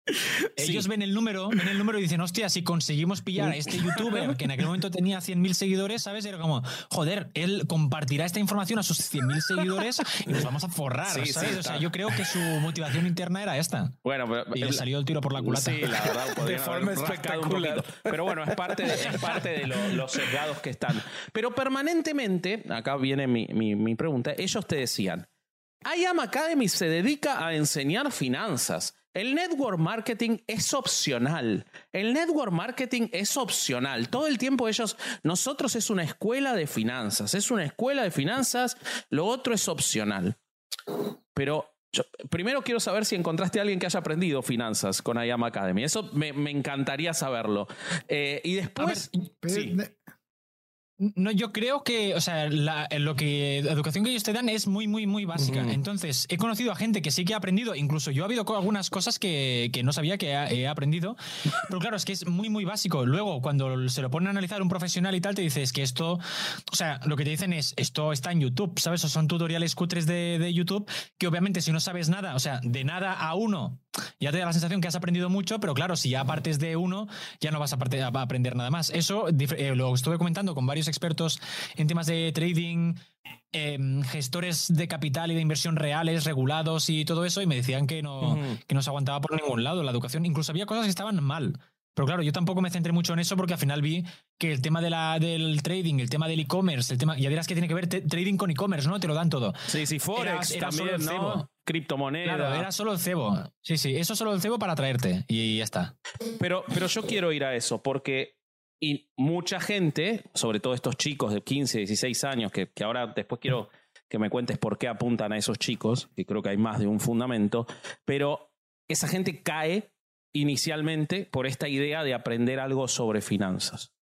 *laughs* ellos ven el número, ven el número y dicen, hostia, si conseguimos pillar a este youtuber que en aquel momento tenía 100.000 seguidores, ¿sabes? Era como, joder, él compartirá esta información a sus 100.000 seguidores y nos vamos a forrar, ¿sabes? o sea, yo creo que su motivación interna era esta. Bueno, pero, y le salió el tiro por la culata. Sí, la verdad, *laughs* de forma espectacular. Pero bueno, es parte de, es parte de los sesgados que están. Pero permanentemente, acá viene mi, mi, mi pregunta, ellos te decían, IAM Academy se dedica a enseñar finanzas. El network marketing es opcional. El network marketing es opcional. Todo el tiempo ellos, nosotros es una escuela de finanzas, es una escuela de finanzas, lo otro es opcional. Pero primero quiero saber si encontraste a alguien que haya aprendido finanzas con IAM Academy. Eso me, encantaría saberlo. Eh, y después... No, yo creo que, o sea, la, lo que la educación que ellos te dan es muy, muy, muy básica. Entonces, he conocido a gente que sí que ha aprendido, incluso yo ha habido algunas cosas que, que no sabía que ha- he aprendido, pero claro, es que es muy, muy básico. Luego, cuando se lo ponen a analizar un profesional y tal, te dices que esto, o sea, lo que te dicen es, esto está en YouTube, ¿sabes? O son tutoriales cutres de, de YouTube que obviamente si no sabes nada, o sea, de nada a uno, ya te da la sensación que has aprendido mucho, pero claro, si ya partes de uno, ya no vas a, parte- a aprender nada más. Eso eh, lo estuve comentando con varios expertos en temas de trading, em, gestores de capital y de inversión reales, regulados y todo eso, y me decían que no, que no se aguantaba por ningún lado la educación. Incluso había cosas que estaban mal. Pero claro, yo tampoco me centré mucho en eso porque al final vi que el tema de la, del trading, el tema del e-commerce, el tema, ya dirás que tiene que ver trading con e-commerce, ¿no? Te lo dan todo. Sí, sí, Forex Era- era también, ¿no? Cebo. Criptomoneda. Claro, era solo el cebo. Sí, sí, eso solo el cebo para traerte y ya está. Pero, pero yo quiero ir a eso, porque y mucha gente, sobre todo estos chicos de 15, 16 años, que, que ahora después quiero que me cuentes por qué apuntan a esos chicos, que creo que hay más de un fundamento, pero esa gente cae inicialmente por esta idea de aprender algo sobre finanzas.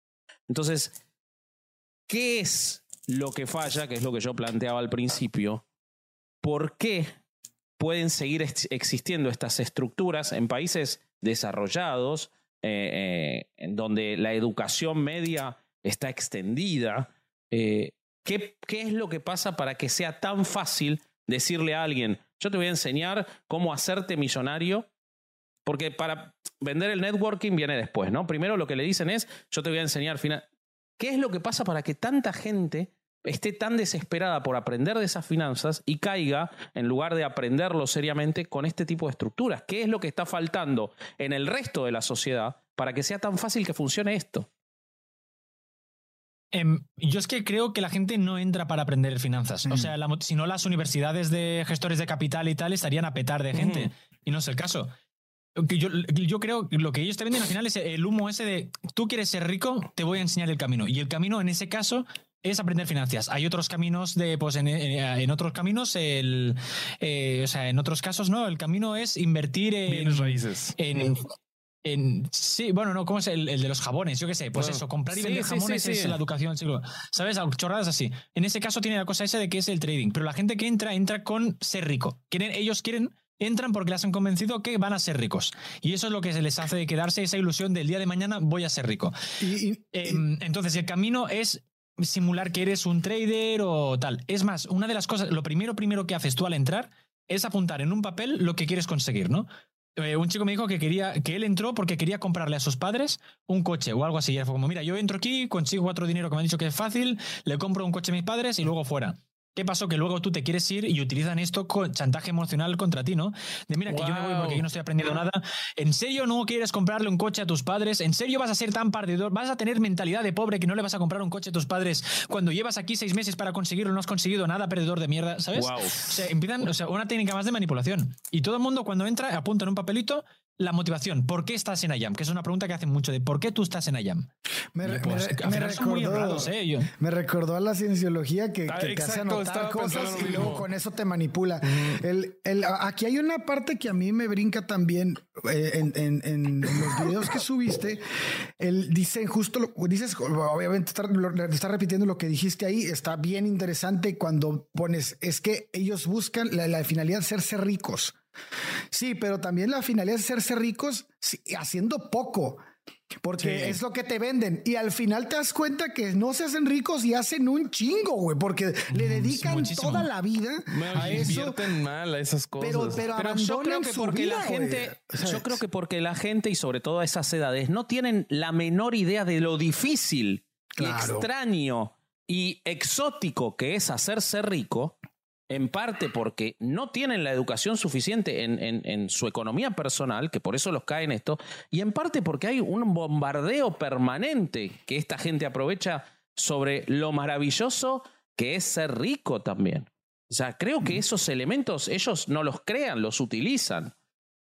Entonces, ¿qué es lo que falla? Que es lo que yo planteaba al principio. ¿Por qué pueden seguir ex- existiendo estas estructuras en países desarrollados, eh, eh, en donde la educación media está extendida? Eh, ¿qué, ¿Qué es lo que pasa para que sea tan fácil decirle a alguien, yo te voy a enseñar cómo hacerte millonario? Porque para vender el networking viene después, ¿no? Primero lo que le dicen es, yo te voy a enseñar final. ¿Qué es lo que pasa para que tanta gente esté tan desesperada por aprender de esas finanzas y caiga, en lugar de aprenderlo seriamente, con este tipo de estructuras? ¿Qué es lo que está faltando en el resto de la sociedad para que sea tan fácil que funcione esto? Em, yo es que creo que la gente no entra para aprender finanzas. Mm. O sea, si no, las universidades de gestores de capital y tal estarían a petar de gente. Ujú. Y no es el caso. Yo, yo creo que lo que ellos te venden al final es el humo ese de tú quieres ser rico, te voy a enseñar el camino. Y el camino en ese caso es aprender finanzas. Hay otros caminos de, pues en, en- en otros caminos, el, eh, o sea, en otros casos, ¿no? El camino es invertir en, Bienes raíces. en, en- sí, bueno, no, ¿cómo es el, el de los jabones? Yo qué sé, pues Bueno, eso, comprar y sí, vender sí, sí. es la educación del siglo. ¿Sabes? Chorradas así. En ese caso tiene la cosa esa de que es el trading, pero la gente que entra, entra con ser rico. Quieren, ellos quieren, entran porque les han convencido que van a ser ricos. Y eso es lo que se les hace quedarse esa ilusión del día de mañana voy a ser rico. Y, y- y- Em, entonces, el camino es simular que eres un trader o tal. Es más, una de las cosas, lo primero, primero que haces tú al entrar es apuntar en un papel lo que quieres conseguir, ¿no? Eh, un chico me dijo que quería que él entró porque quería comprarle a sus padres un coche o algo así. Y como, mira, yo entro aquí, consigo otro dinero que me han dicho que es fácil, le compro un coche a mis padres y luego fuera. ¿Qué pasó? Que luego tú te quieres ir y utilizan esto con chantaje emocional contra ti, ¿no? De mira, que yo me voy porque yo no estoy aprendiendo nada. ¿En serio no quieres comprarle un coche a tus padres? ¿En serio vas a ser tan perdedor? ¿Vas a tener mentalidad de pobre que no le vas a comprar un coche a tus padres cuando llevas aquí seis meses para conseguirlo? No has conseguido nada, perdedor de mierda, ¿sabes? Wow. O sea, empiezan, o sea, una técnica más de manipulación. Y todo el mundo cuando entra apunta en un papelito la motivación. ¿Por qué estás en IAM? Que es una pregunta que hacen mucho de ¿por qué tú estás en IAM? me, Pues, me me recordó, honrados, ¿eh? Yo- me recordó a la cienciología que, que te hace anotar cosas y luego con eso te manipula. El, el- aquí hay una parte que a mí me brinca también eh, en, en- en los videos que subiste. Él dice justo lo dices, obviamente está, lo- está repitiendo lo que dijiste ahí. Está bien interesante cuando pones es que ellos buscan la, la finalidad de hacerse ricos. Sí, pero también la finalidad es hacerse ricos haciendo poco. Porque Sí. es lo que te venden. Y al final te das cuenta que no se hacen ricos y hacen un chingo, güey. Porque le dedican muchísimo. toda la vida No, a eso. mal a esas cosas. Pero, pero, Pero yo creo abandonan que su porque la vida, güey. gente, yo creo que porque la gente y sobre todo a esas edades no tienen la menor idea de lo difícil y extraño y exótico que es hacerse rico, en parte porque no tienen la educación suficiente en, en- en su economía personal, que por eso los cae en esto, y en parte porque hay un bombardeo permanente que esta gente aprovecha sobre lo maravilloso que es ser rico también. O sea, creo que esos elementos ellos no los crean, los utilizan.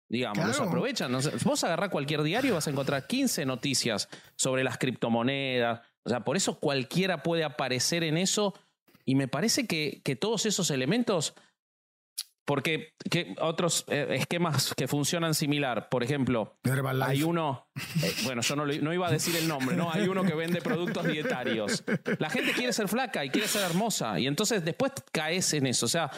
Digamos, los aprovechan. Vos agarrás cualquier diario y vas a encontrar 15 noticias sobre las criptomonedas. O sea, por eso cualquiera puede aparecer en eso. Y me parece que, que todos esos elementos porque ¿qué otros eh, esquemas que funcionan similar, por ejemplo, Herbalife. hay uno, eh, bueno, yo no, lo- no iba a decir el nombre, ¿no? Hay uno que vende productos dietarios. La gente quiere ser flaca y quiere ser hermosa, y entonces después caes en eso, o sea,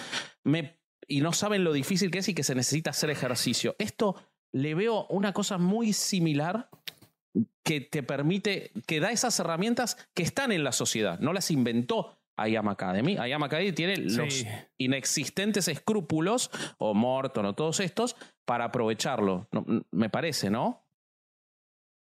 me, y no saben lo difícil que es y que se necesita hacer ejercicio. Esto le veo una cosa muy similar que te permite, que da esas herramientas que están en la sociedad, no las inventó IAM Academy. IAM Academy tiene los inexistentes escrúpulos, o Morton, o todos estos, para aprovecharlo. No, me parece, ¿no?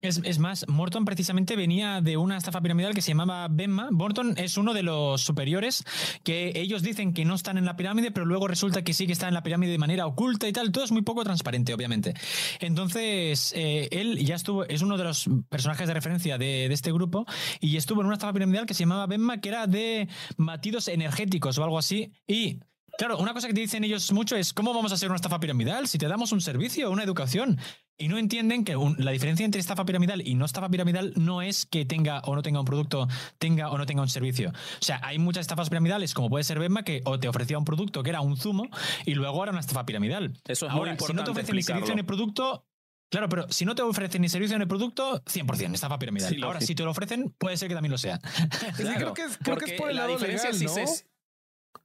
Es, es más, Morton precisamente venía de una estafa piramidal que se llamaba Benma. Morton es uno de los superiores que ellos dicen que no están en la pirámide, pero luego resulta que sí que está en la pirámide de manera oculta y tal. Todo es muy poco transparente, obviamente. Entonces, eh, él ya estuvo, es uno de los personajes de referencia de, de este grupo y estuvo en una estafa piramidal que se llamaba Benma, que era de batidos energéticos o algo así. Y Claro, una cosa que te dicen ellos mucho es cómo vamos a hacer una estafa piramidal si te damos un servicio, una educación. Y no entienden que un- la diferencia entre estafa piramidal y no estafa piramidal no es que tenga o no tenga un producto, tenga o no tenga un servicio. O sea, hay muchas estafas piramidales, como puede ser Bemba, que o te ofrecía un producto que era un zumo y luego era una estafa piramidal. Eso es muy Ahora, si no importante te ofrecen ni servicio ni producto, Claro, pero si no te ofrecen ni servicio ni producto, 100% estafa piramidal. Sí, Ahora, si te lo ofrecen, puede ser que también lo sea. Sí, creo que es, creo que es Porque por el la lado diferencia legal, si ¿no? se-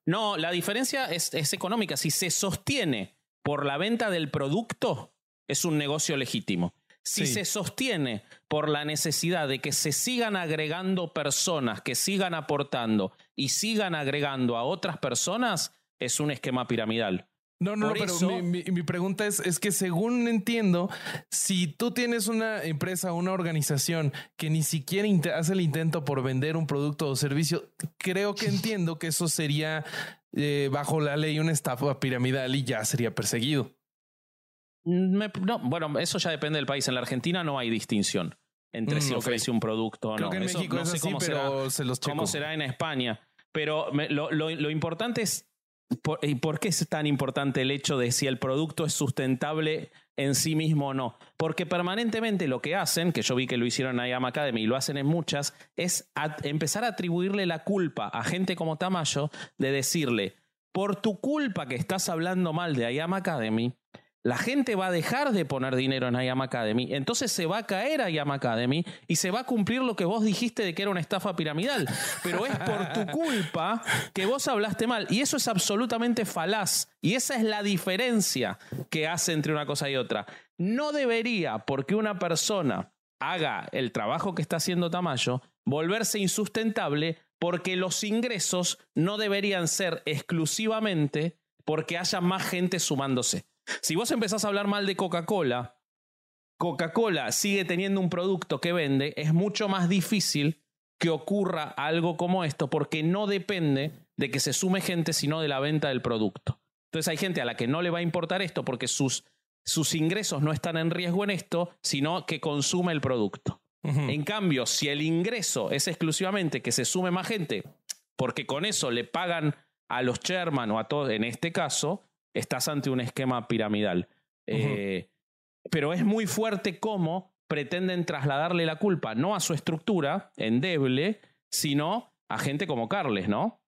no, la diferencia es, es económica. Si se sostiene por la venta del producto, es un negocio legítimo. Si Sí. se sostiene por la necesidad de que se sigan agregando personas, que sigan aportando y sigan agregando a otras personas, es un esquema piramidal. No, no, no, pero eso- mi, mi- mi pregunta es, es que según entiendo, si tú tienes una empresa, una organización que ni siquiera hace el intento por vender un producto o servicio, creo que *laughs* entiendo que eso sería eh, bajo la ley una estafa piramidal y ya sería perseguido. Me- no, bueno, eso ya depende del país. En la Argentina no hay distinción entre Mm, si ofrece un producto o Creo no. que en Eso México no es sé así, cómo será. se los checo. cómo será en España. Pero me- lo, lo- lo importante es, por, ¿y por qué es tan importante el hecho de si el producto es sustentable en sí mismo o no? Porque permanentemente lo que hacen, que yo vi que lo hicieron en IAM Academy y lo hacen en muchas, es a- empezar a atribuirle la culpa a gente como Tamayo de decirle, por tu culpa que estás hablando mal de IAM Academy, la gente va a dejar de poner dinero en IAM Academy, entonces se va a caer IAM Academy y se va a cumplir lo que vos dijiste de que era una estafa piramidal. Pero es por tu culpa que vos hablaste mal. Y eso es absolutamente falaz. Y esa es la diferencia que hace entre una cosa y otra. No debería, porque una persona haga el trabajo que está haciendo Tamayo, volverse insustentable porque los ingresos no deberían ser exclusivamente porque haya más gente sumándose. Si vos empezás a hablar mal de Coca-Cola, Coca-Cola sigue teniendo un producto que vende, es mucho más difícil que ocurra algo como esto porque no depende de que se sume gente, sino de la venta del producto. Entonces hay gente a la que no le va a importar esto porque sus, sus ingresos no están en riesgo en esto, sino que consume el producto. En cambio, si el ingreso es exclusivamente que se sume más gente, porque con eso le pagan a los chairman o a todos, en este caso, estás ante un esquema piramidal. Eh, pero es muy fuerte cómo pretenden trasladarle la culpa no a su estructura endeble, sino a gente como Carles, ¿no?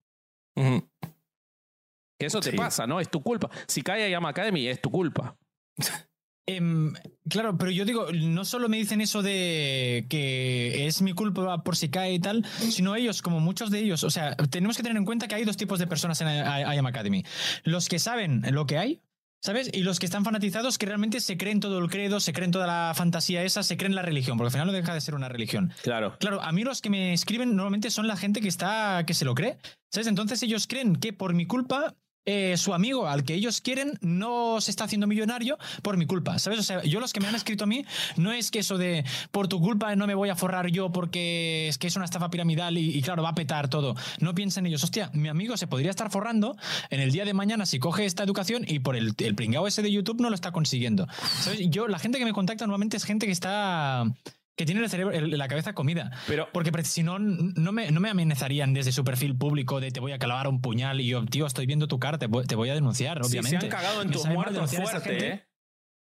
Que eso te Sí. pasa, ¿no? Es tu culpa. Si cae a Yama Academy, es tu culpa. *laughs* Em, claro, pero yo digo, no solo me dicen eso de que es mi culpa por si cae y tal, sino ellos, como muchos de ellos, o sea, tenemos que tener en cuenta que hay dos tipos de personas en I- IAM Academy. Los que saben lo que hay, ¿sabes? Y los que están fanatizados que realmente se creen todo el credo, se creen toda la fantasía esa, se creen la religión, porque al final no deja de ser una religión. Claro. Claro, a mí los que me escriben normalmente son la gente que está que se lo cree, ¿sabes? Entonces ellos creen que por mi culpa eh, su amigo al que ellos quieren no se está haciendo millonario por mi culpa, ¿sabes? O sea, yo los que me han escrito a mí no es que eso de por tu culpa no me voy a forrar yo porque es que es una estafa piramidal y, claro, va a petar todo. No piensen ellos, hostia, mi amigo se podría estar forrando en el día de mañana si coge esta educación y por el, el pringao ese de YouTube no lo está consiguiendo. ¿Sabes? Yo, la gente que me contacta normalmente es gente que está que tiene el cerebro, el- la cabeza comida. Pero Porque si no, no me, no me amenazarían desde su perfil público de te voy a clavar un puñal y yo, tío, estoy viendo tu cara, te, voy- te voy a denunciar, obviamente. se han cagado en Me tus muertos fuerte. ¿eh?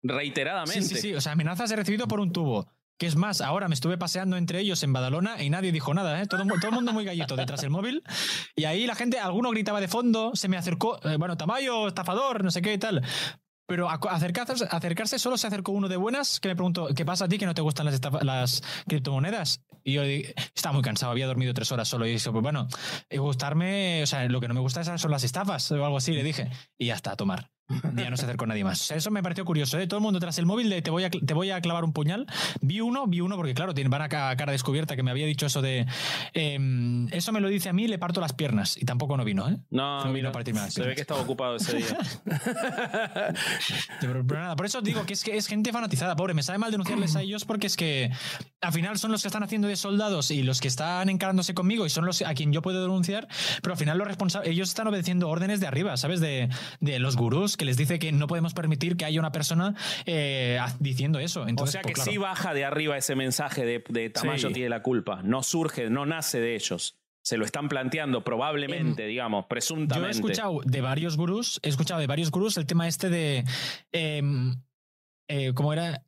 Reiteradamente. Sí, sí, sí. O sea, amenazas he recibido por un tubo. Que es más, ahora me estuve paseando entre ellos en Badalona y nadie dijo nada, ¿eh? Todo, todo el mundo muy gallito detrás del móvil. Y ahí la gente, alguno gritaba de fondo, se me acercó, eh, bueno, Tamayo, estafador, no sé qué y tal. Pero acercarse, acercarse solo se acercó uno de buenas que me preguntó, ¿qué pasa a ti que no te gustan las, las criptomonedas? Y yo estaba muy cansado, había dormido tres horas solo y dije, pues bueno, gustarme, o sea, lo que no me gusta son las estafas o algo así, le dije. Y ya está, a tomar. Ya no se acercó nadie más. eso me pareció curioso. ¿eh? Todo el mundo tras el móvil de te voy, a, te voy a clavar un puñal. Vi uno, vi uno porque, claro, van a cara descubierta que me había dicho eso de. Em, eso me lo dice a mí, le parto las piernas. Y tampoco no vino, ¿eh? No, no vino a partirme las Se ve que estaba ocupado ese día. *laughs* pero, nada, por eso digo que es que es gente fanatizada, pobre. Me sabe mal denunciarles a ellos porque es que al final son los que están haciendo de soldados y los que están encarándose conmigo y son los a quien yo puedo denunciar, pero al final los responsables, ellos están obedeciendo órdenes de arriba, ¿sabes? De, de los gurús que les dice que no podemos permitir que haya una persona eh, diciendo eso. Entonces, o sea pues, que sí baja de arriba ese mensaje de, de Tamayo tiene la culpa. No surge, no nace de ellos. Se lo están planteando probablemente, em, digamos, presuntamente. Yo he escuchado de varios gurús, he escuchado de varios gurús el tema este de... Em, eh, ¿Cómo era?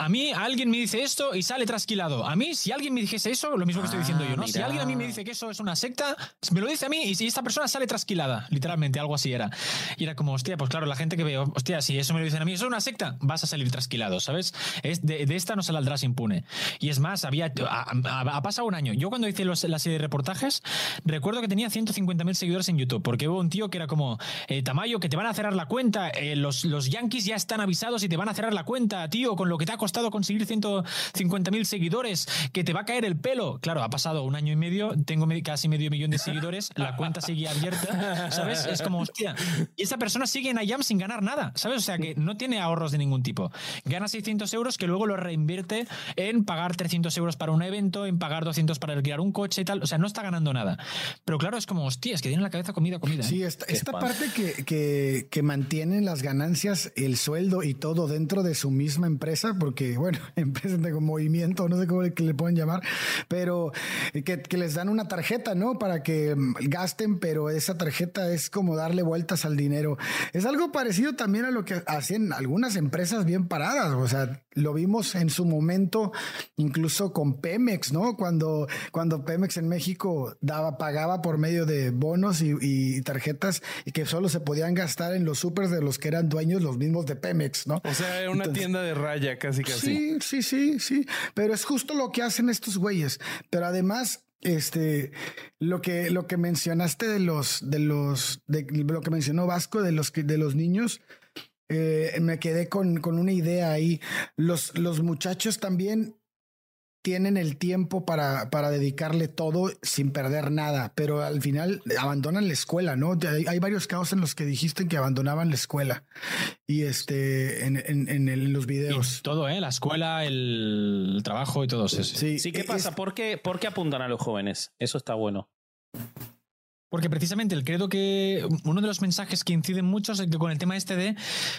A mí alguien me dice esto y sale trasquilado. A mí, si alguien me dijese eso, lo mismo que estoy diciendo yo, ¿no? Si alguien a mí me dice que eso es una secta, me lo dice a mí y si esta persona sale trasquilada, literalmente, algo así era. Y era como, hostia, pues claro, la gente que veo, hostia, si eso me lo dicen a mí, eso es una secta, vas a salir trasquilado, ¿sabes? Es de, esta no saldrás impune. Y es más, había, ha, pasado un año. Yo cuando hice la serie de reportajes, recuerdo que tenía 150.000 seguidores en YouTube, porque hubo un tío que era como, eh, Tamayo, que te van a cerrar la cuenta, eh, los, los yankees ya están avisados y te van a cerrar la cuenta, tío, con lo que te ha costado costado conseguir 150.000 seguidores, que te va a caer el pelo. Claro, ha pasado un año y medio, tengo casi medio millón de seguidores, la cuenta sigue abierta, ¿sabes? Es como, hostia. Y esa persona sigue en IAM sin ganar nada, ¿sabes? O sea, que no tiene ahorros de ningún tipo. Gana 600 euros que luego lo reinvierte en pagar 300 euros para un evento, en pagar 200 para alquilar un coche y tal. O sea, no está ganando nada. Pero claro, es como, hostia, es que tiene la cabeza comida, comida. Sí, ¿eh? esta, esta parte que, que, que mantienen las ganancias, el sueldo y todo dentro de su misma empresa, porque bueno, *laughs* empresas de movimiento, no sé cómo le, le pueden llamar, pero que, les dan una tarjeta, ¿no? Para que mm, gasten, pero esa tarjeta es como darle vueltas al dinero. Es algo parecido también a lo que hacen algunas empresas bien paradas, o sea, lo vimos en su momento incluso con Pemex, ¿no? Cuando, cuando Pemex en México daba, pagaba por medio de bonos y, tarjetas y que solo se podían gastar en los supers de los que eran dueños los mismos de Pemex, ¿no? O sea, una tienda de raya casi Sí, sí, sí, sí. Pero es justo lo que hacen estos güeyes. Pero además, este, lo que, lo que mencionaste de los, de los, de lo que mencionó Vasco de los, de los niños, eh, me quedé con, con, una idea ahí. Los, los muchachos también tienen el tiempo para, para dedicarle todo sin perder nada, pero al final abandonan la escuela, ¿no? Hay, varios casos en los que dijiste que abandonaban la escuela y este en, en, los videos. todo, ¿eh? La escuela, el trabajo y todo eso. Sí, sí ¿qué pasa? ¿Por, qué, ¿Por qué apuntan a los jóvenes? Eso está bueno. Porque precisamente el credo que uno de los mensajes que inciden mucho es que con el tema este de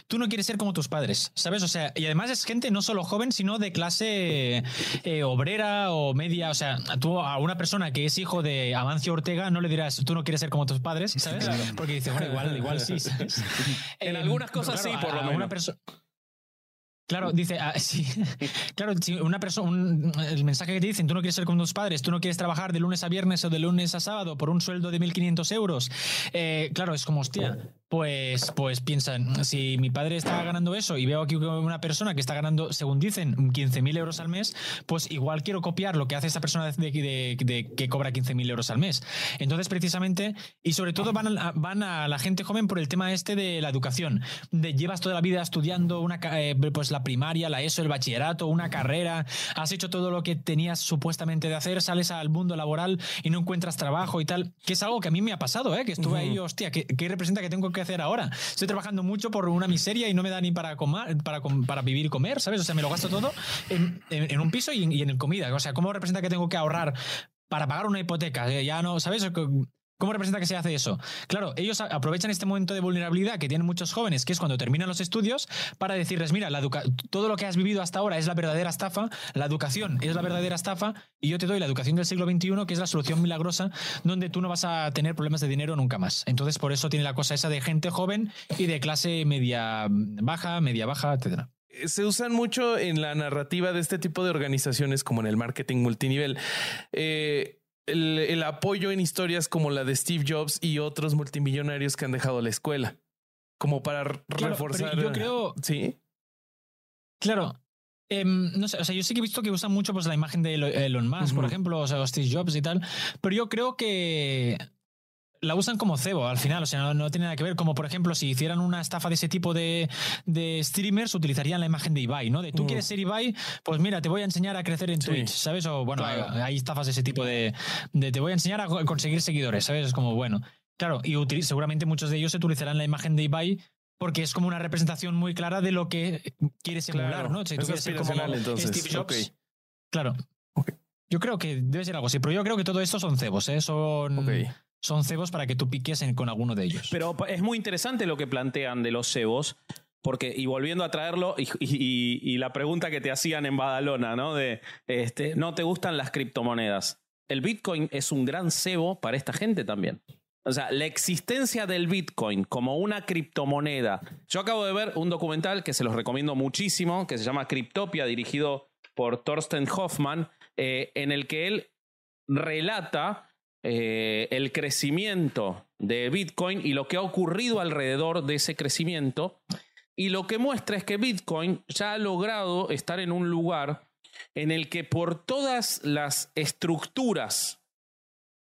tú no quieres ser como tus padres, ¿sabes? O sea, y además es gente no solo joven, sino de clase eh, obrera o media. O sea, tú a una persona que es hijo de Amancio Ortega no le dirás tú no quieres ser como tus padres, ¿sabes? Porque dice, bueno, igual, igual sí, ¿sabes? *laughs* En algunas cosas sí, por lo menos. Claro, dice, ah, *laughs* sí. claro, si una persona, el mensaje que te dicen, tú no quieres ser como tus padres, tú no quieres trabajar de lunes a viernes o de lunes a sábado por un sueldo de 1.500 euros. Eh, claro, es como, hostia, pues, pues piensan, si mi padre está ganando eso y veo aquí una persona que está ganando, según dicen, 15.000 euros al mes, pues igual quiero copiar lo que hace esa persona de, de, que cobra 15.000 euros al mes. Entonces, precisamente, y sobre todo van a, van a la gente joven por el tema este de la educación, de llevas toda la vida estudiando una, eh, pues la primaria, la ESO, el bachillerato, una carrera, has hecho todo lo que tenías supuestamente de hacer, sales al mundo laboral y no encuentras trabajo y tal, que es algo que a mí me ha pasado, ¿eh? que estuve ahí, hostia, ¿qué, ¿qué representa que tengo que hacer ahora? Estoy trabajando mucho por una miseria y no me da ni para comer, para, para vivir y comer, ¿sabes? O sea, me lo gasto todo en, un piso y en, y en comida. O sea, ¿cómo representa que tengo que ahorrar para pagar una hipoteca? Eh, ya no, ¿sabes? ¿Cómo representa que se hace eso? Claro, ellos aprovechan este momento de vulnerabilidad que tienen muchos jóvenes, que es cuando terminan los estudios, para decirles, mira, todo lo que has vivido hasta ahora es la verdadera estafa, la educación es la verdadera estafa, y yo te doy la educación del siglo XXI, que es la solución milagrosa, donde tú no vas a tener problemas de dinero nunca más. Entonces, por eso tiene la cosa esa de gente joven y de clase media baja, media baja, etcétera. se usan mucho en la narrativa de este tipo de organizaciones como en el marketing multinivel. Eh, el, el, apoyo en historias como la de Steve Jobs y otros multimillonarios que han dejado la escuela, como para claro, reforzar. Yo creo. Sí. Claro. Eh, no sé, o sea, yo sí que he visto que usan mucho pues, la imagen de Elon Musk, uh -huh. por ejemplo, o sea, Steve Jobs y tal, pero yo creo que la usan como cebo al final, o sea, no, no, tiene nada que ver. Como por ejemplo, si hicieran una estafa de ese tipo de, de streamers, utilizarían la imagen de Ibai, ¿no? De tú uh. quieres ser Ibai, pues mira, te voy a enseñar a crecer en sí. Twitch, ¿sabes? O bueno, claro. hay, hay, estafas de ese tipo de, de, te voy a enseñar a conseguir seguidores, ¿sabes? Es como bueno. Claro, y seguramente muchos de ellos utilizarán la imagen de Ibai porque es como una representación muy clara de lo que quieres emular, claro. ¿no? Si tú es quieres ser como entonces. Steve Jobs. Okay. Claro. Okay. Yo creo que debe ser algo así, pero yo creo que todo esto son cebos, ¿eh? Son. Okay son cebos para que tú piques en, con alguno de ellos. Pero es muy interesante lo que plantean de los cebos, porque, y volviendo a traerlo, y, y, y, la pregunta que te hacían en Badalona, ¿no? De, este, ¿no te gustan las criptomonedas? El Bitcoin es un gran cebo para esta gente también. O sea, la existencia del Bitcoin como una criptomoneda. Yo acabo de ver un documental que se los recomiendo muchísimo, que se llama Cryptopia, dirigido por Thorsten Hoffman, eh, en el que él relata eh, el crecimiento de Bitcoin y lo que ha ocurrido alrededor de ese crecimiento. Y lo que muestra es que Bitcoin ya ha logrado estar en un lugar en el que por todas las estructuras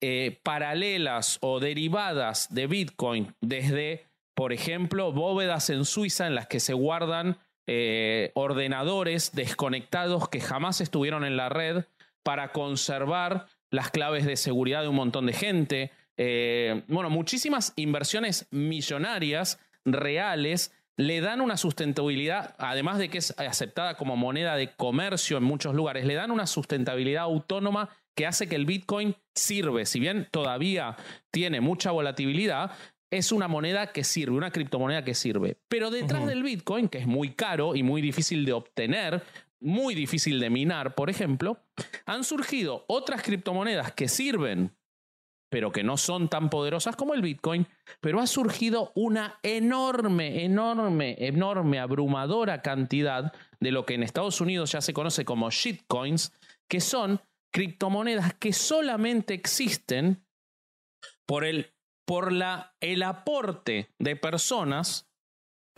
eh, paralelas o derivadas de Bitcoin, desde, por ejemplo, bóvedas en Suiza en las que se guardan eh, ordenadores desconectados que jamás estuvieron en la red para conservar las claves de seguridad de un montón de gente. Eh, bueno, muchísimas inversiones millonarias reales le dan una sustentabilidad, además de que es aceptada como moneda de comercio en muchos lugares, le dan una sustentabilidad autónoma que hace que el Bitcoin sirve. Si bien todavía tiene mucha volatilidad, es una moneda que sirve, una criptomoneda que sirve. Pero detrás uh -huh. del Bitcoin, que es muy caro y muy difícil de obtener, muy difícil de minar, por ejemplo, han surgido otras criptomonedas que sirven, pero que no son tan poderosas como el Bitcoin, pero ha surgido una enorme, enorme, enorme, abrumadora cantidad de lo que en Estados Unidos ya se conoce como shitcoins, que son criptomonedas que solamente existen por el, por la, el aporte de personas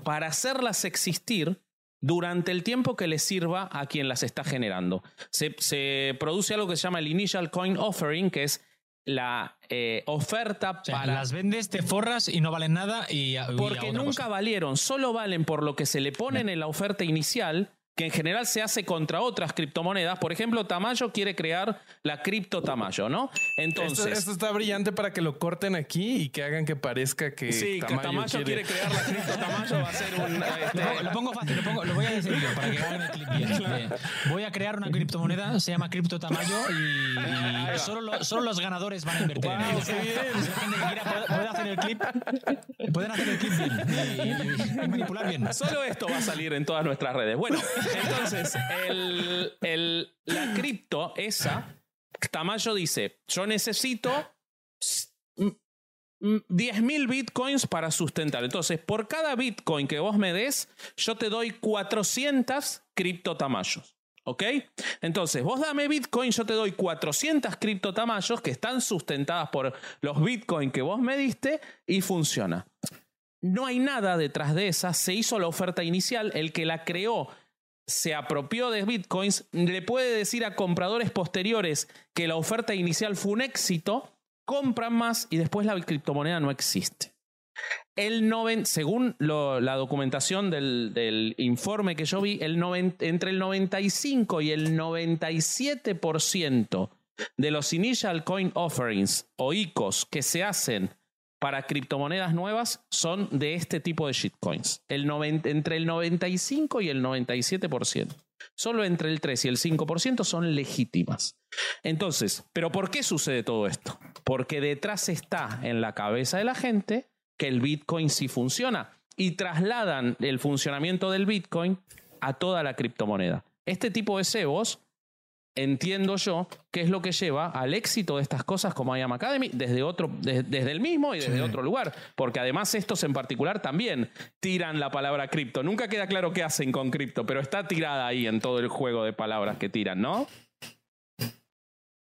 para hacerlas existir durante el tiempo que les sirva a quien las está generando. Se, se, produce algo que se llama el Initial Coin Offering, que es la eh, oferta o sea, para... Las vendes, te forras y no valen nada y... Porque nunca cosa. valieron, solo valen por lo que se le ponen en la oferta inicial que en general se hace contra otras criptomonedas. Por ejemplo, Tamayo quiere crear la cripto Tamayo, ¿no? Entonces. Esto, esto, está brillante para que lo corten aquí y que hagan que parezca que. Sí, Tamayo, que Tamayo quiere... quiere... crear la cripto Tamayo. Va a ser un. *laughs* Este... Lo, pongo fácil, lo, pongo, lo, voy a decir yo para que hagan el clip bien. bien. Voy a crear una criptomoneda, se llama Cripto Tamayo y, y solo, lo, solo, los ganadores van a invertir wow, en ella. Qué bien. Puede, puede hacer el clip. Pueden hacer el clip bien y, y, y manipular bien. Solo esto va a salir en todas nuestras redes. Bueno, entonces, el, el, la cripto, esa, Tamayo dice, yo necesito 10.000 bitcoins para sustentar. Entonces, por cada bitcoin que vos me des, yo te doy 400 cripto Tamayos. ¿Ok? Entonces, vos dame Bitcoin, yo te doy 400 criptotamayos que están sustentadas por los Bitcoin que vos me diste y funciona. No hay nada detrás de esa, se hizo la oferta inicial, el que la creó se apropió de bitcoins, le puede decir a compradores posteriores que la oferta inicial fue un éxito, compran más y después la criptomoneda no existe. El noven, según la documentación del, del, informe que yo vi, el noven, entre el 95 y el 97% de los initial coin offerings o ICOs que se hacen para criptomonedas nuevas son de este tipo de shitcoins. El 90, entre el 95 y el 97%. Solo entre el 3 y el 5% son legítimas. Entonces, ¿pero por qué sucede todo esto? Porque detrás está en la cabeza de la gente que el Bitcoin sí funciona y trasladan el funcionamiento del Bitcoin a toda la criptomoneda. Este tipo de cebos entiendo yo que es lo que lleva al éxito de estas cosas como IAM Academy desde otro, de- desde el mismo y desde otro lugar. Porque además estos en particular también tiran la palabra cripto. Nunca queda claro qué hacen con cripto, pero está tirada ahí en todo el juego de palabras que tiran, ¿no?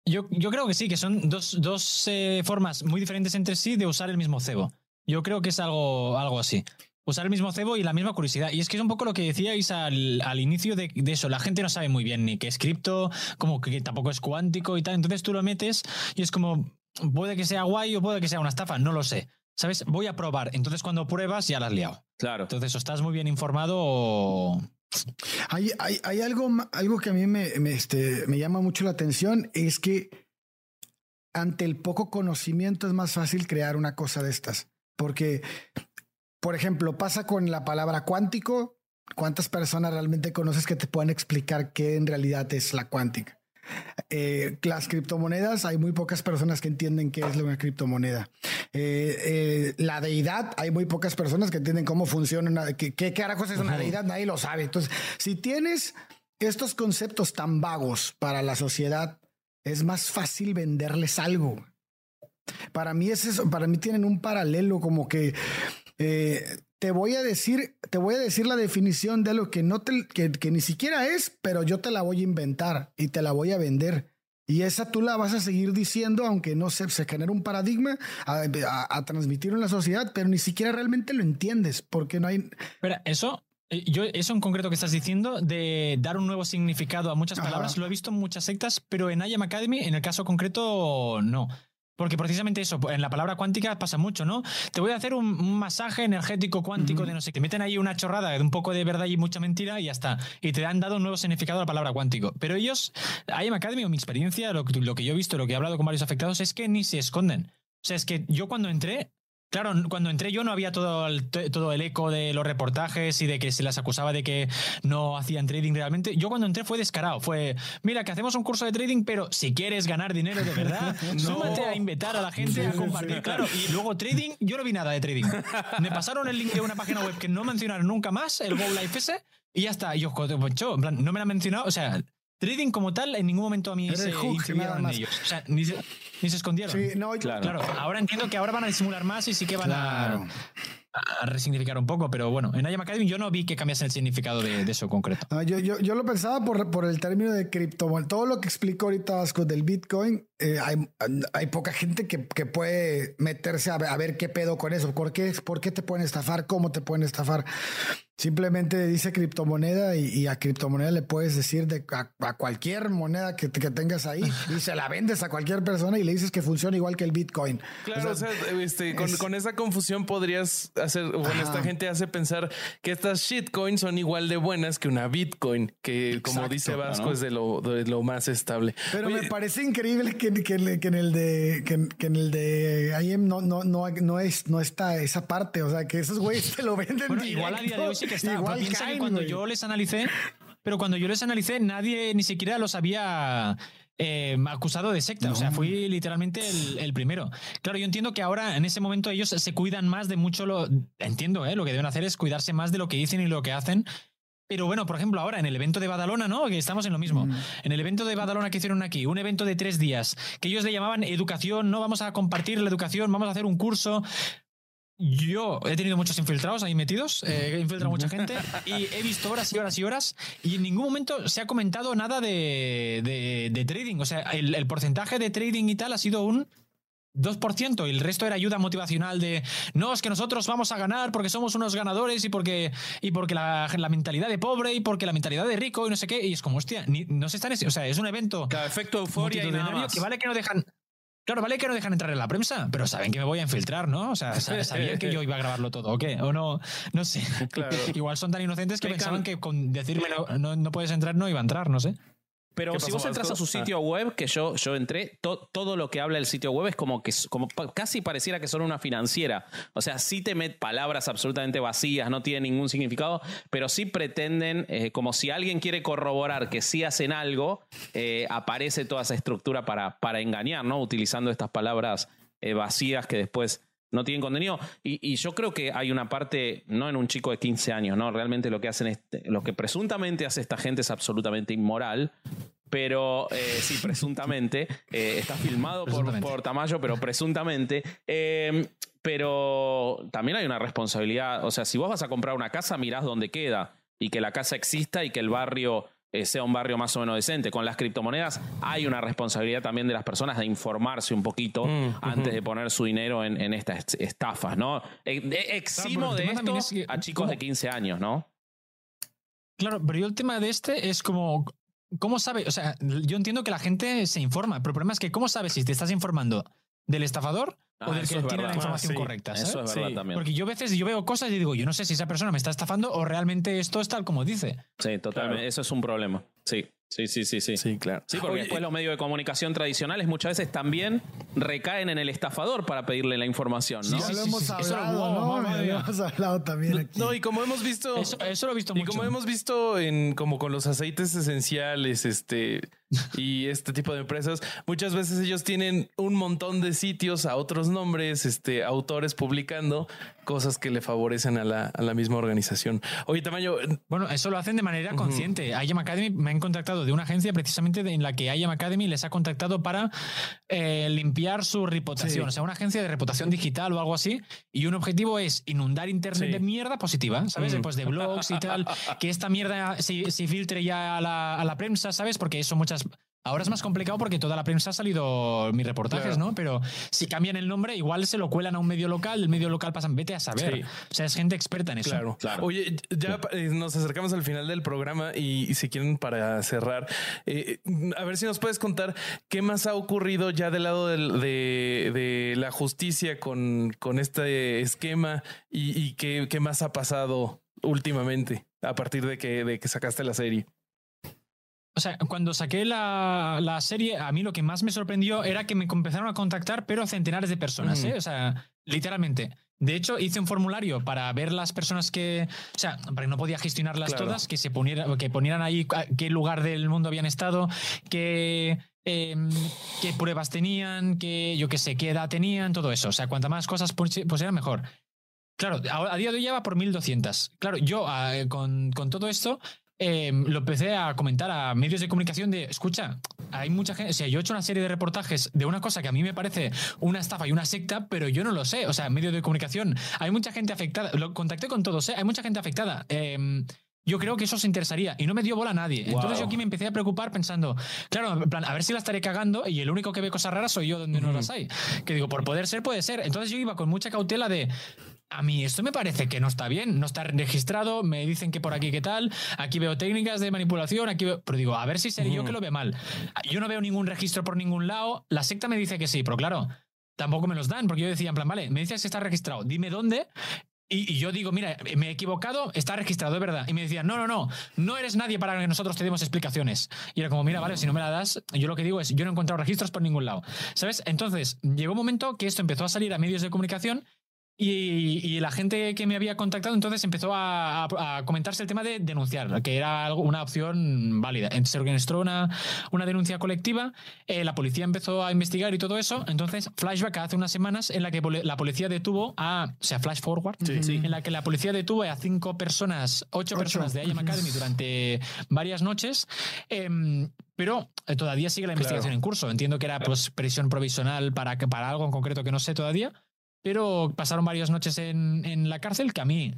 Yo, yo creo que sí, que son dos, dos eh, formas muy diferentes entre sí de usar el mismo cebo. Yo creo que es algo, algo así. Usar el mismo cebo y la misma curiosidad. Y es que es un poco lo que decíais al, al inicio de, de eso. La gente no sabe muy bien ni qué es cripto, como que tampoco es cuántico y tal. Entonces tú lo metes y es como, puede que sea guay o puede que sea una estafa, no lo sé. ¿Sabes? Voy a probar. Entonces cuando pruebas ya la has liado. Claro. Entonces o estás muy bien informado o... Hay, hay, hay algo, algo que a mí me, me, este, me llama mucho la atención, es que ante el poco conocimiento es más fácil crear una cosa de estas. Porque, por ejemplo, pasa con la palabra cuántico. ¿Cuántas personas realmente conoces que te puedan explicar qué en realidad es la cuántica? Eh, las criptomonedas, hay muy pocas personas que entienden qué es una criptomoneda. Eh, eh, la deidad, hay muy pocas personas que entienden cómo funciona, una, qué, qué carajos es una deidad, nadie lo sabe. Entonces, si tienes estos conceptos tan vagos para la sociedad, es más fácil venderles algo. Para mí es eso, para mí tienen un paralelo como que eh, te voy a decir, te voy a decir la definición de lo que no te, que, que ni siquiera es, pero yo te la voy a inventar y te la voy a vender. Y esa tú la vas a seguir diciendo, aunque no se, se genere un paradigma a, a- a transmitir en la sociedad, pero ni siquiera realmente lo entiendes, porque no hay. Espera, eso, eh, yo, eso en concreto que estás diciendo, de dar un nuevo significado a muchas Ajá. palabras, lo he visto en muchas sectas, pero en IAM Academy, en el caso concreto, no. Porque precisamente eso, en la palabra cuántica pasa mucho, ¿no? Te voy a hacer un, un masaje energético cuántico de no sé qué. Meten ahí una chorrada de un poco de verdad y mucha mentira y ya está. Y te han dado un nuevo significado a la palabra cuántico. Pero ellos, IAM Academy, o mi experiencia, lo, que- lo que yo he visto, lo que he hablado con varios afectados, es que ni se esconden. O sea, es que yo cuando entré, Claro, cuando entré yo no había todo el, todo el eco de los reportajes y de que se las acusaba de que no hacían trading realmente. Yo cuando entré fue descarado. Fue, mira, que hacemos un curso de trading, pero si quieres ganar dinero de verdad, *laughs* súmate a invitar a la gente a compartir. Claro, y luego trading, yo no vi nada de trading. Me pasaron el link de una página web que no mencionaron nunca más, el Go Life ese, y ya está. Y yo, pues, en plan, no me lo han mencionado. O sea, trading como tal, en ningún momento a mí se nada más. ellos. O sea, ni se, ni se escondieron. Sí, no, Claro. Claro, ahora entiendo que ahora van a disimular más y sí que van Claro. a, a resignificar un poco, pero bueno, en IAM Academy yo no vi que cambiasen el significado de, de eso concreto. No, yo, yo, yo lo pensaba por, por el término de criptomonedas. Todo lo que explico ahorita Vasco del Bitcoin, eh, hay, hay poca gente que, que puede meterse a ver, a ver qué pedo con eso. ¿Por qué, ¿Por qué te pueden estafar? ¿Cómo te pueden estafar? Simplemente dice criptomoneda y, y a criptomoneda le puedes decir de, a, a cualquier moneda que, que tengas ahí y se la vendes a cualquier persona y le dices que funciona igual que el Bitcoin. Claro, o sea, este, con, es- con esa confusión podrías hacer, bueno, esta gente hace pensar que estas shitcoins son igual de buenas que una Bitcoin, que como dice Vasco ¿no? es de lo, de lo más estable. Pero Oye, me parece increíble que, que- que en el de que, que en el de IM no, no, no, no es no está esa parte. O sea que esos güeyes te lo venden. Bueno, igual a día de hoy sí que está. Igual piensa caen, que cuando güey. yo les analicé, pero cuando yo les analicé, nadie ni siquiera los había eh, acusado de secta. O sea, fui literalmente el, el primero. Claro, yo entiendo que ahora, en ese momento, ellos se cuidan más de mucho lo. Entiendo, ¿eh? Lo que deben hacer es cuidarse más de lo que dicen y lo que hacen. Pero bueno, por ejemplo, ahora en el evento de Badalona, ¿no? Que estamos en lo mismo. En el evento de Badalona que hicieron aquí, un evento de tres días, que ellos le llamaban educación, no vamos a compartir la educación, vamos a hacer un curso. Yo he tenido muchos infiltrados ahí metidos, eh, he infiltrado mucha gente y he visto horas y horas y horas y en ningún momento se ha comentado nada de, de- de trading. O sea, el, el porcentaje de trading y tal ha sido un 2% y el resto era ayuda motivacional de no, es que nosotros vamos a ganar porque somos unos ganadores y porque, y porque la, la mentalidad de pobre y porque la mentalidad de rico y no sé qué. Y es como, hostia, ni- no se están. O sea, es un evento Claro, efecto euforia y nada más. que vale que no dejan. Claro, vale que no dejan entrar en la prensa, pero saben que me voy a infiltrar, ¿no? O sea, sa- sabían que yo iba a grabarlo todo, ¿o qué? O no, no sé. Claro. *laughs* Igual son tan inocentes que pensaban que con decirme no, no, no puedes entrar no iba a entrar, no sé. Pero ¿Qué si vos entras a su sitio web, que yo, yo entré, to- todo lo que habla el sitio web es como que como casi pareciera que son una financiera. O sea, sí te met palabras absolutamente vacías, no tienen ningún significado, pero sí pretenden, eh, como si alguien quiere corroborar que sí hacen algo, eh, aparece toda esa estructura para, para engañar, ¿no? Utilizando estas palabras eh, vacías que después no tienen contenido. Y, y yo creo que hay una parte, no en un chico de 15 años, ¿no? Realmente lo que hacen es, lo que presuntamente hace esta gente es absolutamente inmoral. pero eh, sí, presuntamente. *laughs* eh, está filmado por, por Tamayo, pero presuntamente. Eh, pero también hay una responsabilidad. O sea, si vos vas a comprar una casa, mirás dónde queda y que la casa exista y que el barrio sea un barrio más o menos decente. Con las criptomonedas hay una responsabilidad también de las personas de informarse un poquito Mm, antes de poner su dinero en, en estas est- estafas, ¿no? Eh, eximo de esto también es que, a chicos ¿cómo? de 15 años, ¿no? Claro, pero yo el tema de este es como, ¿cómo sabe? O sea, yo entiendo que la gente se informa, pero el problema es que ¿cómo sabes si te estás informando del estafador o Ah, del que tiene la información Ah, sí. correcta? ¿sabes? Eso es verdad Sí, también. Porque yo a veces yo veo cosas y digo, yo no sé si esa persona me está estafando o realmente esto es tal como dice. Sí, totalmente. Claro. Eso es un problema. Sí, sí, sí, sí. Sí, Sí, claro. Sí, porque Oye, después los medios de comunicación tradicionales muchas veces también recaen en el estafador para pedirle la información, ¿no? Sí, lo hemos sí. Eso lo- hablado, wow, ¿no? lo hemos hablado también aquí. No, y *laughs* como hemos visto. Eso, eso lo he visto Y mucho. como hemos visto en como con los aceites esenciales, este y este tipo de empresas, muchas veces ellos tienen un montón de sitios a otros nombres, este autores publicando cosas que le favorecen a la, a la misma organización. Oye, Tamayo, Bueno, eso lo hacen de manera consciente. IAM Academy me han contactado de una agencia precisamente en la que IAM Academy les ha contactado para eh, limpiar su reputación. Sí. O sea, una agencia de reputación digital o algo así. Y un objetivo es inundar Internet Sí. de mierda positiva, ¿sabes? Mm. Pues de blogs y tal. *laughs* que esta mierda se, se filtre ya a la, a la prensa, ¿sabes? Porque eso muchas... Ahora es más complicado porque toda la prensa ha salido mis reportajes, Claro. ¿no? Pero si cambian el nombre, igual se lo cuelan a un medio local, el medio local pasan, vete a saber. Sí. O sea, es gente experta en eso. Claro, Claro. Oye, ya eh, nos acercamos al final del programa y, y si quieren para cerrar, eh, a ver si nos puedes contar qué más ha ocurrido ya del lado del- de, de la justicia con, con este esquema y, y qué, qué más ha pasado últimamente a partir de que, de que sacaste la serie. O sea, cuando saqué la, la serie, a mí lo que más me sorprendió era que me empezaron a contactar, pero centenares de personas, Ujú. ¿eh? O sea, literalmente. De hecho, hice un formulario para ver las personas que. O sea, para que no podía gestionarlas Claro. todas, que se poniera, que ponieran ahí a qué lugar del mundo habían estado, qué, em, qué pruebas tenían, qué, yo qué sé, qué edad tenían, todo eso. O sea, cuanta más cosas pusi- pusieran, mejor. Claro, a, día de hoy ya va por 1200. Claro, yo ah, con, con todo esto eh, lo empecé a comentar a medios de comunicación de, escucha, hay mucha gente, o sea, yo he hecho una serie de reportajes de una cosa que a mí me parece una estafa y una secta, pero yo no lo sé, o sea, medios de comunicación, hay mucha gente afectada, lo contacté con todos, ¿eh? hay mucha gente afectada. Eh, yo creo que eso os interesaría y no me dio bola a nadie. Entonces yo aquí me empecé a preocupar pensando, claro, en plan, a ver si la estaré cagando y el único que ve cosas raras soy yo donde no las hay. Que digo, por poder ser, puede ser. Entonces yo iba con mucha cautela de, a mí esto me parece que no está bien, no está registrado, me dicen que por aquí qué tal, aquí veo técnicas de manipulación, aquí veo... Pero digo, a ver si seré yo que lo ve mal. Yo no veo ningún registro por ningún lado, la secta me dice que sí, pero claro, tampoco me los dan, porque yo decía en plan, vale, me dices que está registrado, dime dónde. Y, y yo digo, mira, me he equivocado, está registrado, es verdad. Y me decían, no, no, no, no eres nadie para que nosotros te demos explicaciones. Y era como, mira, vale, si no me la das, yo lo que digo es, yo no he encontrado registros por ningún lado. ¿Sabes? Entonces, llegó un momento que esto empezó a salir a medios de comunicación y, y la gente que me había contactado entonces empezó a, a- a comentarse el tema de denunciar, que era algo- una opción válida. Se organizó una, una denuncia colectiva, eh, la policía empezó a investigar y todo eso. Entonces, flashback hace unas semanas en la que la policía detuvo a, o sea, flash forward, en la que la policía detuvo a cinco personas, ocho, personas de IAM Academy durante varias noches. em, pero eh, todavía sigue la investigación en curso. Entiendo que era pues, prisión provisional para, para algo en concreto que no sé todavía. Pero pasaron varias noches en, en la cárcel que a mí.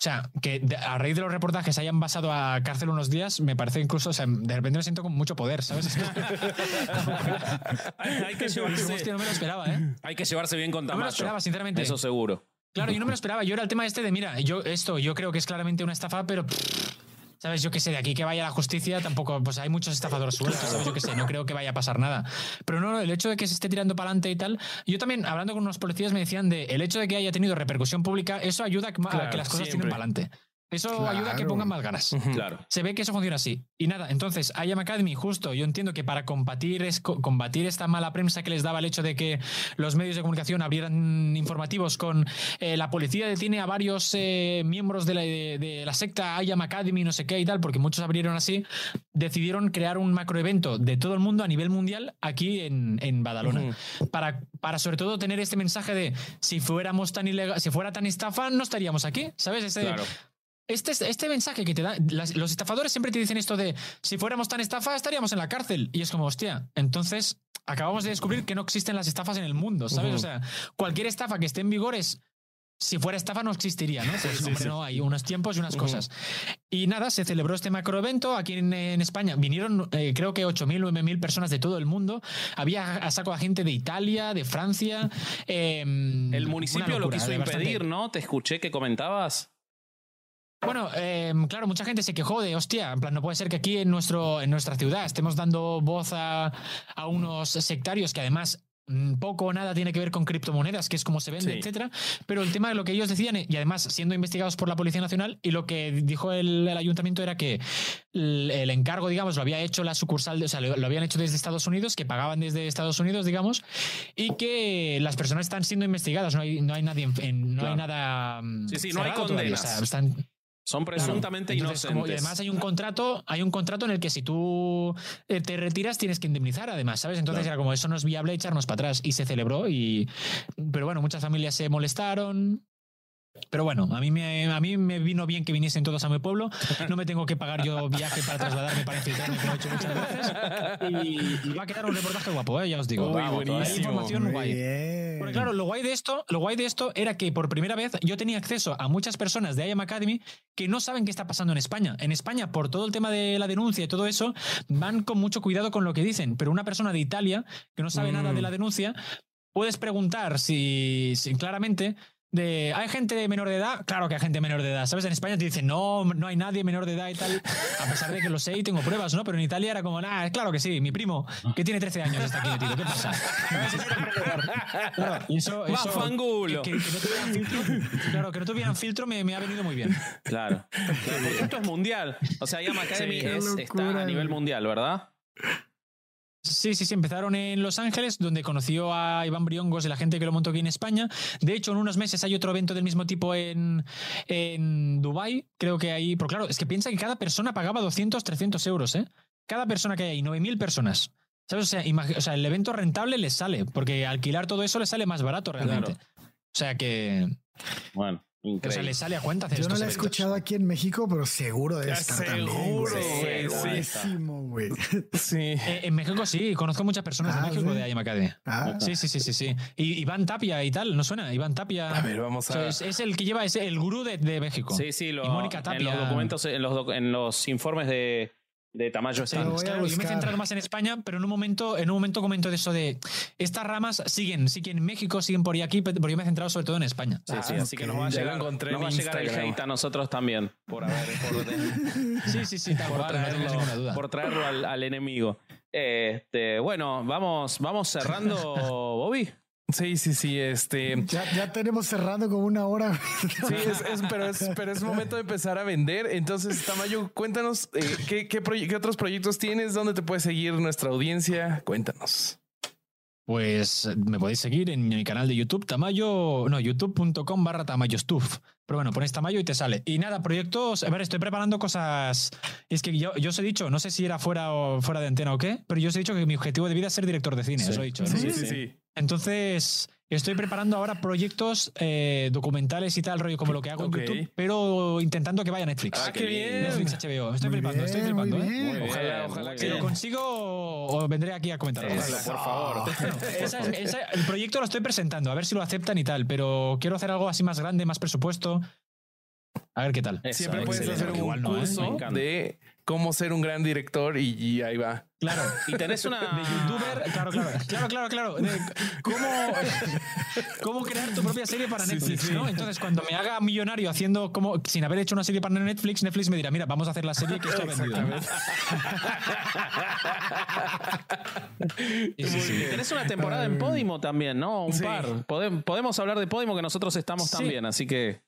O sea, que a raíz de los reportajes hayan pasado a cárcel unos días, me parece incluso, o sea, de repente me siento con mucho poder, ¿sabes? hay, que *laughs* Hostia, llevarse, no me lo esperaba, ¿eh? hay que llevarse bien con No me lo esperaba, sinceramente. Eso seguro. Claro, yo no me lo esperaba. Yo era el tema este de, mira, yo esto, yo creo que es claramente una estafa, pero pff, sabes, yo qué sé, de aquí que vaya la justicia tampoco, pues hay muchos estafadores sueltos, sabes, yo qué sé, no creo que vaya a pasar nada. Pero no, el hecho de que se esté tirando para adelante y tal, yo también hablando con unos policías me decían de el hecho de que haya tenido repercusión pública, eso ayuda a que, a Claro, que las cosas siempre. tiren para adelante. Eso ayuda a que pongan más ganas. Claro. Se ve que eso funciona así. Y nada, entonces, IAM Academy, justo, yo entiendo que para combatir, es- combatir esta mala prensa que les daba el hecho de que los medios de comunicación abrieran informativos con eh, la policía detiene a varios eh, miembros de la, de, de la secta IAM Academy, no sé qué y tal, porque muchos abrieron así, decidieron crear un macroevento de todo el mundo a nivel mundial aquí en, en Badalona. para, para sobre todo tener este mensaje de si fuéramos tan ilegal, si fuera tan estafa, no estaríamos aquí, ¿sabes? Este, Claro. Este, este mensaje que te dan, los estafadores siempre te dicen esto de si fuéramos tan estafa estaríamos en la cárcel. Y es como, hostia, entonces acabamos de descubrir que no existen las estafas en el mundo, ¿sabes? Ujú. O sea, cualquier estafa que esté en vigor es, si fuera estafa no existiría, ¿no? Pues, hombre, no, hay unos tiempos y unas Ujú. cosas. Y nada, se celebró este macroevento aquí en, en España. Vinieron, eh, creo que 8.000, 9.000 personas de todo el mundo. Había a saco a gente de Italia, de Francia. em, El municipio lo locura, quiso de bastante- impedir, ¿no? Te escuché que comentabas. Bueno, eh, claro, mucha gente se quejó de, hostia, en plan, no puede ser que aquí en, nuestro, en nuestra ciudad estemos dando voz a, a unos sectarios que además mm, poco o nada tiene que ver con criptomonedas, que es como se vende, Sí. etcétera. Pero el tema de lo que ellos decían, y además siendo investigados por la Policía Nacional, y lo que dijo el, el ayuntamiento era que el, el encargo, digamos, lo había hecho la sucursal, de- o sea, lo, lo habían hecho desde Estados Unidos, que pagaban desde Estados Unidos, digamos, y que las personas están siendo investigadas, no hay, no hay nadie, en- no Claro. hay nada. mm, Sí, sí, no hay cerrado todavía, o sea, condenas. están, Son Claro. presuntamente como- inocentes. y además hay un contrato, hay un contrato en el que si tú eh, te retiras tienes que indemnizar, además, ¿sabes? Entonces Claro. era como eso no es viable echarnos para atrás y se celebró y pero bueno, muchas familias se molestaron. Pero bueno, a mí me, a mí me vino bien que viniesen todos a mi pueblo. No me tengo que pagar yo viaje para trasladarme, para infiltrarme, como he hecho muchas veces. Y, y va a quedar un reportaje guapo, ¿eh? ya os digo. Uy, Vamos, Hay buenísimo. información guay. bien. Porque claro, lo guay de esto, lo guay de esto era que por primera vez yo tenía acceso a muchas personas de IAM Academy que no saben qué está pasando en España. En España, por todo el tema de la denuncia y todo eso, van con mucho cuidado con lo que dicen. Pero una persona de Italia que no sabe Mm. nada de la denuncia, puedes preguntar si, si claramente. De, ¿Hay gente de menor de edad? Claro que hay gente menor de edad. ¿Sabes? En España te dicen, no, no hay nadie menor de edad y tal. A pesar de que lo sé y tengo pruebas, ¿no? Pero en Italia era como, nah, claro que sí, mi primo, que tiene 13 años, está aquí metido. ¿Qué pasa? Claro, eso, que, que- que no tuvieran filtro, claro, que no tuvieran filtro me, me ha venido muy bien. Claro. Claro, Porque esto es mundial. O sea, Yam Academy Sí. es- está a nivel mundial, ¿verdad? Sí, sí, sí, empezaron en Los Ángeles, donde conoció a Iván Briongos y la gente que lo montó aquí en España. De hecho, en unos meses hay otro evento del mismo tipo en, en Dubai Creo que ahí, pero claro, es que piensa que cada persona pagaba 200, 300 euros, ¿eh? Cada persona que hay ahí, 9.000 personas. ¿Sabes? O sea, imagi- o sea, el evento rentable les sale, porque alquilar todo eso les sale más barato realmente. O sea que, Bueno, o sea, increíble. les sale a cuenta hacer Yo no la he eventos. escuchado aquí en México, pero seguro debe estar seguro, también, güey. güey, sí. Segurísimo, güey. Sí. Eh, en México sí, conozco muchas personas Ah, de México ¿sí? de IAM Academy. Ah, Sí, sí, sí, sí, sí. Y Iván Tapia y tal, ¿no suena? Iván Tapia. A ver, vamos O sea, a. es, es el que lleva, es el gurú de, de México. Sí, sí, lo- Y Mónica en Tapia. los documentos, en los, doc- en los informes de, de Tamayo a claro, yo me he centrado más en España, pero en un momento, en un momento comento de eso de estas ramas siguen, siguen en México, siguen por ahí aquí, pero yo me he centrado sobre todo en España. Sí, sí, Ah, así que nos va a llegar, encontré nos en va a llegar el hate a nosotros también por haber por, *laughs* Sí, sí, sí, por cual, no tengas ninguna traerlo, duda. por traerlo al, al enemigo. Este, bueno, vamos, vamos cerrando, *laughs* Bobby. Sí, sí, sí. Este. ya, ya tenemos cerrando como una hora. Sí, es, es- pero, es, pero es momento de empezar a vender. Entonces, Tamayo, cuéntanos eh, ¿qué, qué, qué otros proyectos tienes, dónde te puede seguir nuestra audiencia. Cuéntanos. Pues me podéis seguir en mi canal de YouTube, Tamayo, no, youtube.com barra tamayostuf. Pero bueno, pones Tamayo y te sale. Y nada, proyectos, a ver, estoy preparando cosas. Es que yo, yo os he dicho, no sé si era fuera o fuera de antena o qué, pero yo os he dicho que mi objetivo de vida es ser director de cine, Sí. os lo he dicho. ¿no? Sí, sí, sí. Entonces, estoy preparando ahora proyectos eh, documentales y tal, rollo como lo que hago en YouTube, pero intentando que vaya a Netflix. Ah, qué bien. Netflix HBO. Estoy Muy flipando, estoy bien, flipando, muy ¿eh? Ojalá, ojalá Si lo consigo, o vendré aquí a comentar. Eso, por favor. *laughs* Esa es- esa- el proyecto lo estoy presentando, a ver si lo aceptan y tal, pero quiero hacer algo así más grande, más presupuesto. A ver qué tal. Eso, Siempre puedes excelente. hacer un Igual no, ¿eh? Curso encanta. de cómo ser un gran director y, y ahí va. Claro. Y tenés una. *laughs* De youtuber, claro, claro, claro, claro, claro. De cómo, cómo crear tu propia serie para Sí, sí, Netflix, sí. ¿no? Entonces, cuando me haga millonario haciendo como sin haber hecho una serie para Netflix, Netflix me dirá, mira, vamos a hacer la serie que esto ha vendido. ¿no? Sí, sí, sí. Y tenés una temporada en Podimo también, ¿no? Un Sí. par. Podem- podemos hablar de Podimo que nosotros estamos Sí. también, así que.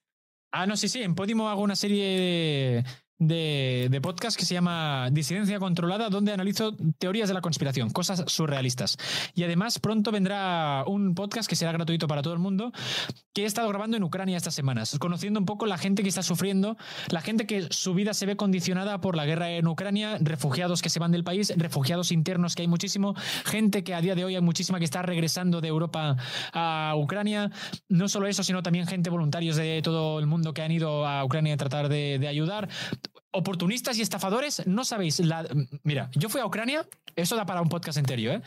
Ah, no, sí, sí. En Podimo hago una serie de, de podcast que se llama Disidencia Controlada, donde analizo teorías de la conspiración, cosas surrealistas. Y además pronto vendrá un podcast que será gratuito para todo el mundo, que he estado grabando en Ucrania estas semanas, conociendo un poco la gente que está sufriendo, la gente que su vida se ve condicionada por la guerra en Ucrania, refugiados que se van del país, refugiados internos que hay muchísimo, gente que a día de hoy hay muchísima que está regresando de Europa a Ucrania. No solo eso, sino también gente voluntarios de todo el mundo que han ido a Ucrania a tratar de, ayudar oportunistas y estafadores, no sabéis. La... Mira, yo fui a Ucrania, eso da para un podcast entero, ¿eh?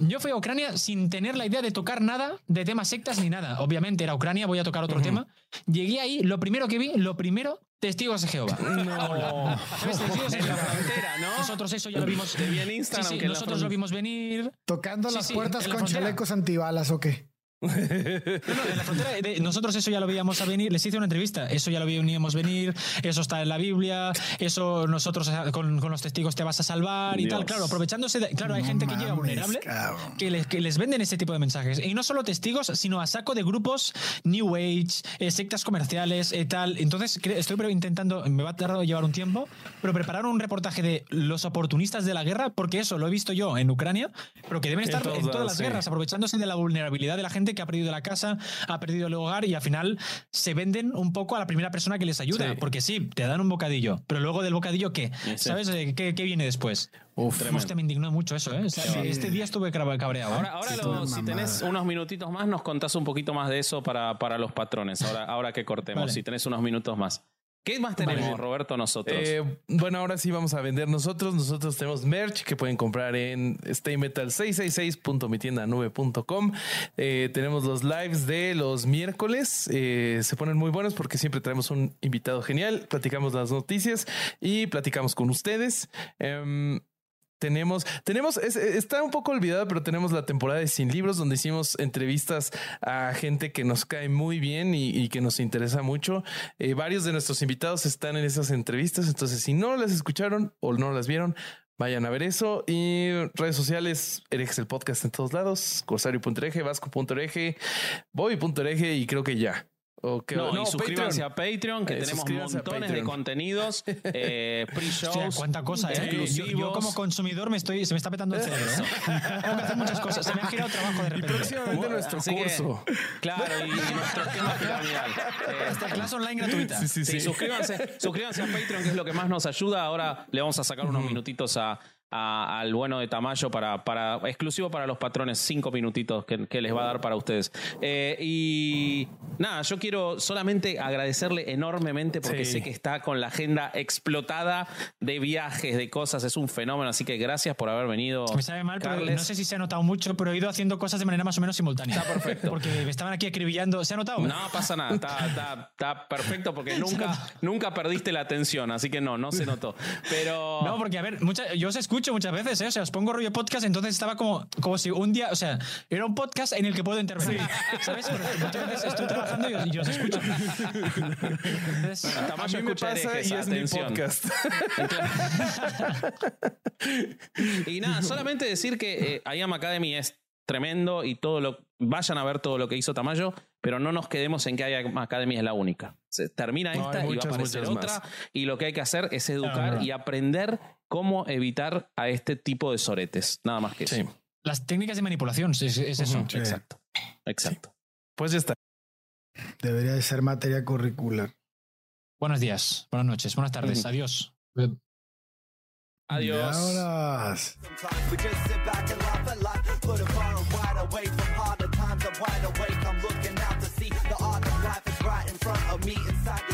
Yo fui a Ucrania sin tener la idea de tocar nada de temas sectas ni nada. Obviamente era Ucrania, voy a tocar otro tema. Llegué ahí, lo primero que vi, lo primero, testigos de Jehová. No. ¿Sabes? Testigos de *laughs* En la Jehová. frontera, ¿no? Nosotros eso ya lo vimos. Te vi en Instagram Sí, sí, nosotros lo vimos venir. Tocando Sí, las puertas con frontera. chalecos antibalas o qué. No, no, en la frontera de- nosotros eso ya lo veíamos a venir. Les hice una entrevista. Eso ya lo veíamos venir. Eso está en la Biblia. Eso nosotros eh, con, con los testigos te vas a salvar y Dios. tal. Claro, aprovechándose de. Claro, hay No gente que llega mames, vulnerable. Que les, que les venden ese tipo de mensajes. Y no solo testigos, sino a saco de grupos New Age, eh, sectas comerciales, eh, tal. Entonces, estoy intentando, me va a tardar llevar un tiempo, pero preparar un reportaje de los oportunistas de la guerra, porque eso lo he visto yo en Ucrania, pero que deben En estar en todas lados, las sí. guerras, aprovechándose de la vulnerabilidad de la gente que ha perdido la casa, ha perdido el hogar y al final se venden un poco a la primera persona que les ayuda. Sí. Porque sí, te dan un bocadillo, pero luego del bocadillo, ¿qué? Sí. ¿Sabes eh, qué, qué viene después? Uf, Hostia, me indignó mucho eso, ¿eh? O sea, Sí. Este día estuve cabreado. ¿eh? Ahora, ahora Sí, lo- si tenés unos minutitos más, nos contás un poquito más de eso para, para los patrones. Ahora, ahora que cortemos, Vale. si tenés unos minutos más. ¿Qué más tenemos, Vale. Roberto, nosotros? Eh, bueno, ahora sí vamos a vender nosotros. Nosotros tenemos merch que pueden comprar en staymetal666.mitiendanube.com. Eh, tenemos los lives de los miércoles. Eh, se ponen muy buenos porque siempre traemos un invitado genial. Platicamos las noticias y platicamos con ustedes. Em, tenemos, tenemos, es- está un poco olvidada, pero tenemos la temporada de Sin Libros, donde hicimos entrevistas a gente que nos cae muy bien y, que nos interesa mucho. Eh, varios de nuestros invitados están en esas entrevistas, entonces si no las escucharon o no las vieron, vayan a ver eso. Y redes sociales, Herejes el podcast en todos lados, corsario.ereje, vasco.ereje, bobby.ereje y creo que ya. O que- no, y suscríbanse Patreon. a Patreon, que Eh, tenemos montones de *laughs* contenidos, eh, pre-shows. Hostia, cuánta cosa, ¿eh? Yo, yo exclusivos. como consumidor me estoy, se me está petando el cerebro. ¿eh? Tengo que hacer muchas cosas. Se me ha girado trabajo de Y repente. próximamente Bueno, nuestro así que- curso. Claro, y, y nuestro esquema piramidal. Eh, Esta clase online gratuita. Sí, sí, Sí, sí. suscríbanse, suscríbanse a Patreon, que es lo que más nos ayuda. Ahora le vamos a sacar unos minutitos a, a- al bueno de Tamayo para, para exclusivo para los patrones, cinco minutitos que, que les va a dar para ustedes. Eh, y nada, yo quiero solamente agradecerle enormemente porque Sí. sé que está con la agenda explotada de viajes, de cosas, es un fenómeno, así que gracias por haber venido. Me sabe mal, pero no sé si se ha notado mucho, pero he ido haciendo cosas de manera más o menos simultánea. Está perfecto. *laughs* Porque me estaban aquí acribillando. ¿Se ha notado? No pasa nada, está, está- está perfecto porque *laughs* nunca, nunca perdiste la atención, así que no, no se notó. Pero No, porque a ver, mucha- yo os escucho muchas veces, ¿eh? o sea, os pongo rollo podcast, entonces estaba como, como si un día, o sea, era un podcast en el que puedo intervenir, ¿sabes? Porque muchas veces estoy trabajando y os, y os escucho. Entonces, A mí me escucha pasa y es mi podcast. *laughs* Y nada, solamente decir que eh, IAM Academy es tremendo y todo lo vayan a ver todo lo que hizo Tamayo, pero no nos quedemos en que IAM Academy es la única. Se termina No, esta hay y va a aparecer otra más. y lo que hay que hacer es educar y aprender cómo evitar a este tipo de soretes, nada más que eso. Las técnicas de manipulación, es, es eso. Sí. Exacto. Exacto. Pues ya está. Debería de ser materia curricular. Buenos días, buenas noches, buenas tardes, Ujú. adiós. Adiós. Y wide awake, I'm looking out to see the art of life is right in front of me inside